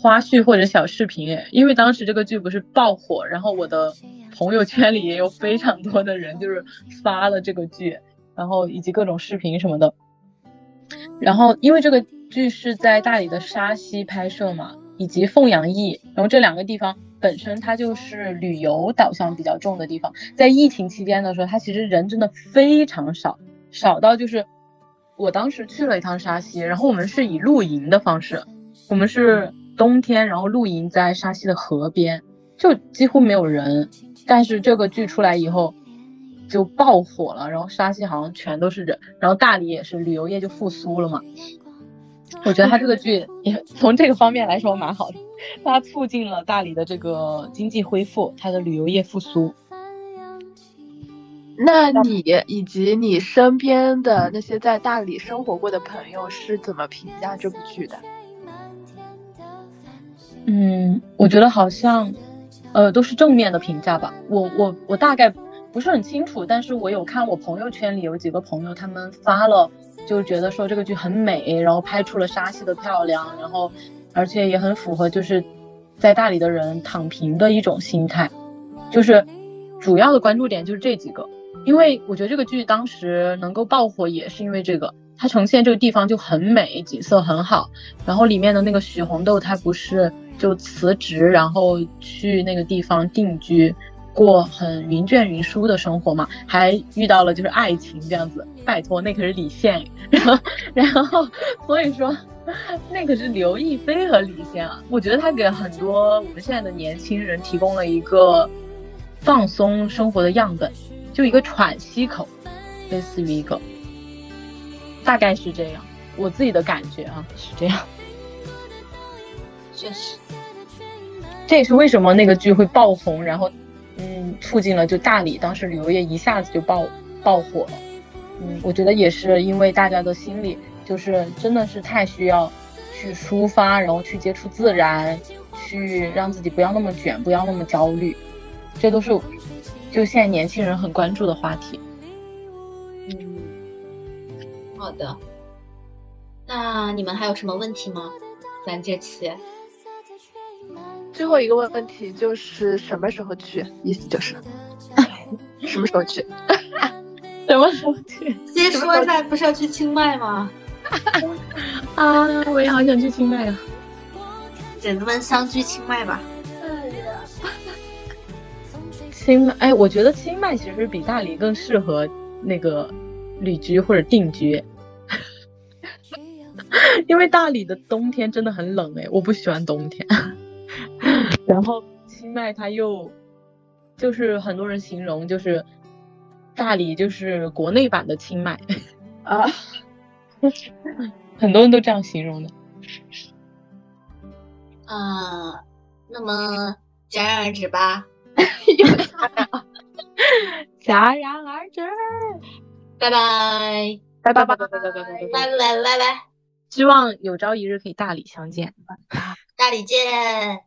花絮或者小视频，因为当时这个剧不是爆火，然后我的朋友圈里也有非常多的人就是发了这个剧，然后以及各种视频什么的。然后因为这个剧是在大理的沙溪拍摄嘛，以及凤阳驿，然后这两个地方本身它就是旅游导向比较重的地方，在疫情期间的时候，它其实人真的非常少，少到就是。我当时去了一趟沙溪，然后我们是以露营的方式，我们是冬天，然后露营在沙溪的河边，就几乎没有人。但是这个剧出来以后就爆火了，然后沙溪好像全都是人，然后大理也是旅游业就复苏了嘛。我觉得他这个剧也从这个方面来说蛮好的，它促进了大理的这个经济恢复，它的旅游业复苏。那你以及你身边的那些在大理生活过的朋友是怎么评价这部剧的？嗯，我觉得好像，呃，都是正面的评价吧。我我我大概不是很清楚，但是我有看我朋友圈里有几个朋友他们发了，就觉得说这个剧很美，然后拍出了沙溪的漂亮，然后而且也很符合就是在大理的人躺平的一种心态，就是主要的关注点就是这几个。因为我觉得这个剧当时能够爆火，也是因为这个，它呈现这个地方就很美，景色很好。然后里面的那个许红豆，她不是就辞职，然后去那个地方定居，过很云卷云舒的生活嘛，还遇到了就是爱情这样子。拜托，那可是李现，然后然后所以说，那可是刘亦菲和李现啊。我觉得他给很多我们现在的年轻人提供了一个放松生活的样本。就一个喘息口，类似于一个，大概是这样，我自己的感觉啊是这样，确实，这也是为什么那个剧会爆红，然后嗯，促进了就大理当时旅游业一下子就爆爆火了，嗯，我觉得也是因为大家的心里就是真的是太需要去抒发，然后去接触自然，去让自己不要那么卷，不要那么焦虑，这都是。就现在年轻人很关注的话题。嗯，好的。那你们还有什么问题吗？咱这期最后一个问问题就是什么时候去？意思就是 什么时候去？什么时候去？先说一下，不是要去清迈吗？啊，我也好想去清迈啊！姐子们相聚清迈吧。清迈，哎，我觉得清迈其实比大理更适合那个旅居或者定居，因为大理的冬天真的很冷，哎，我不喜欢冬天。然后清迈它又就是很多人形容就是大理就是国内版的清迈 啊，很多人都这样形容的。啊，那么戛然而止吧。戛然而止，拜拜，拜拜拜拜拜拜拜拜拜拜拜。希望有朝一日可以大理相见。大理见。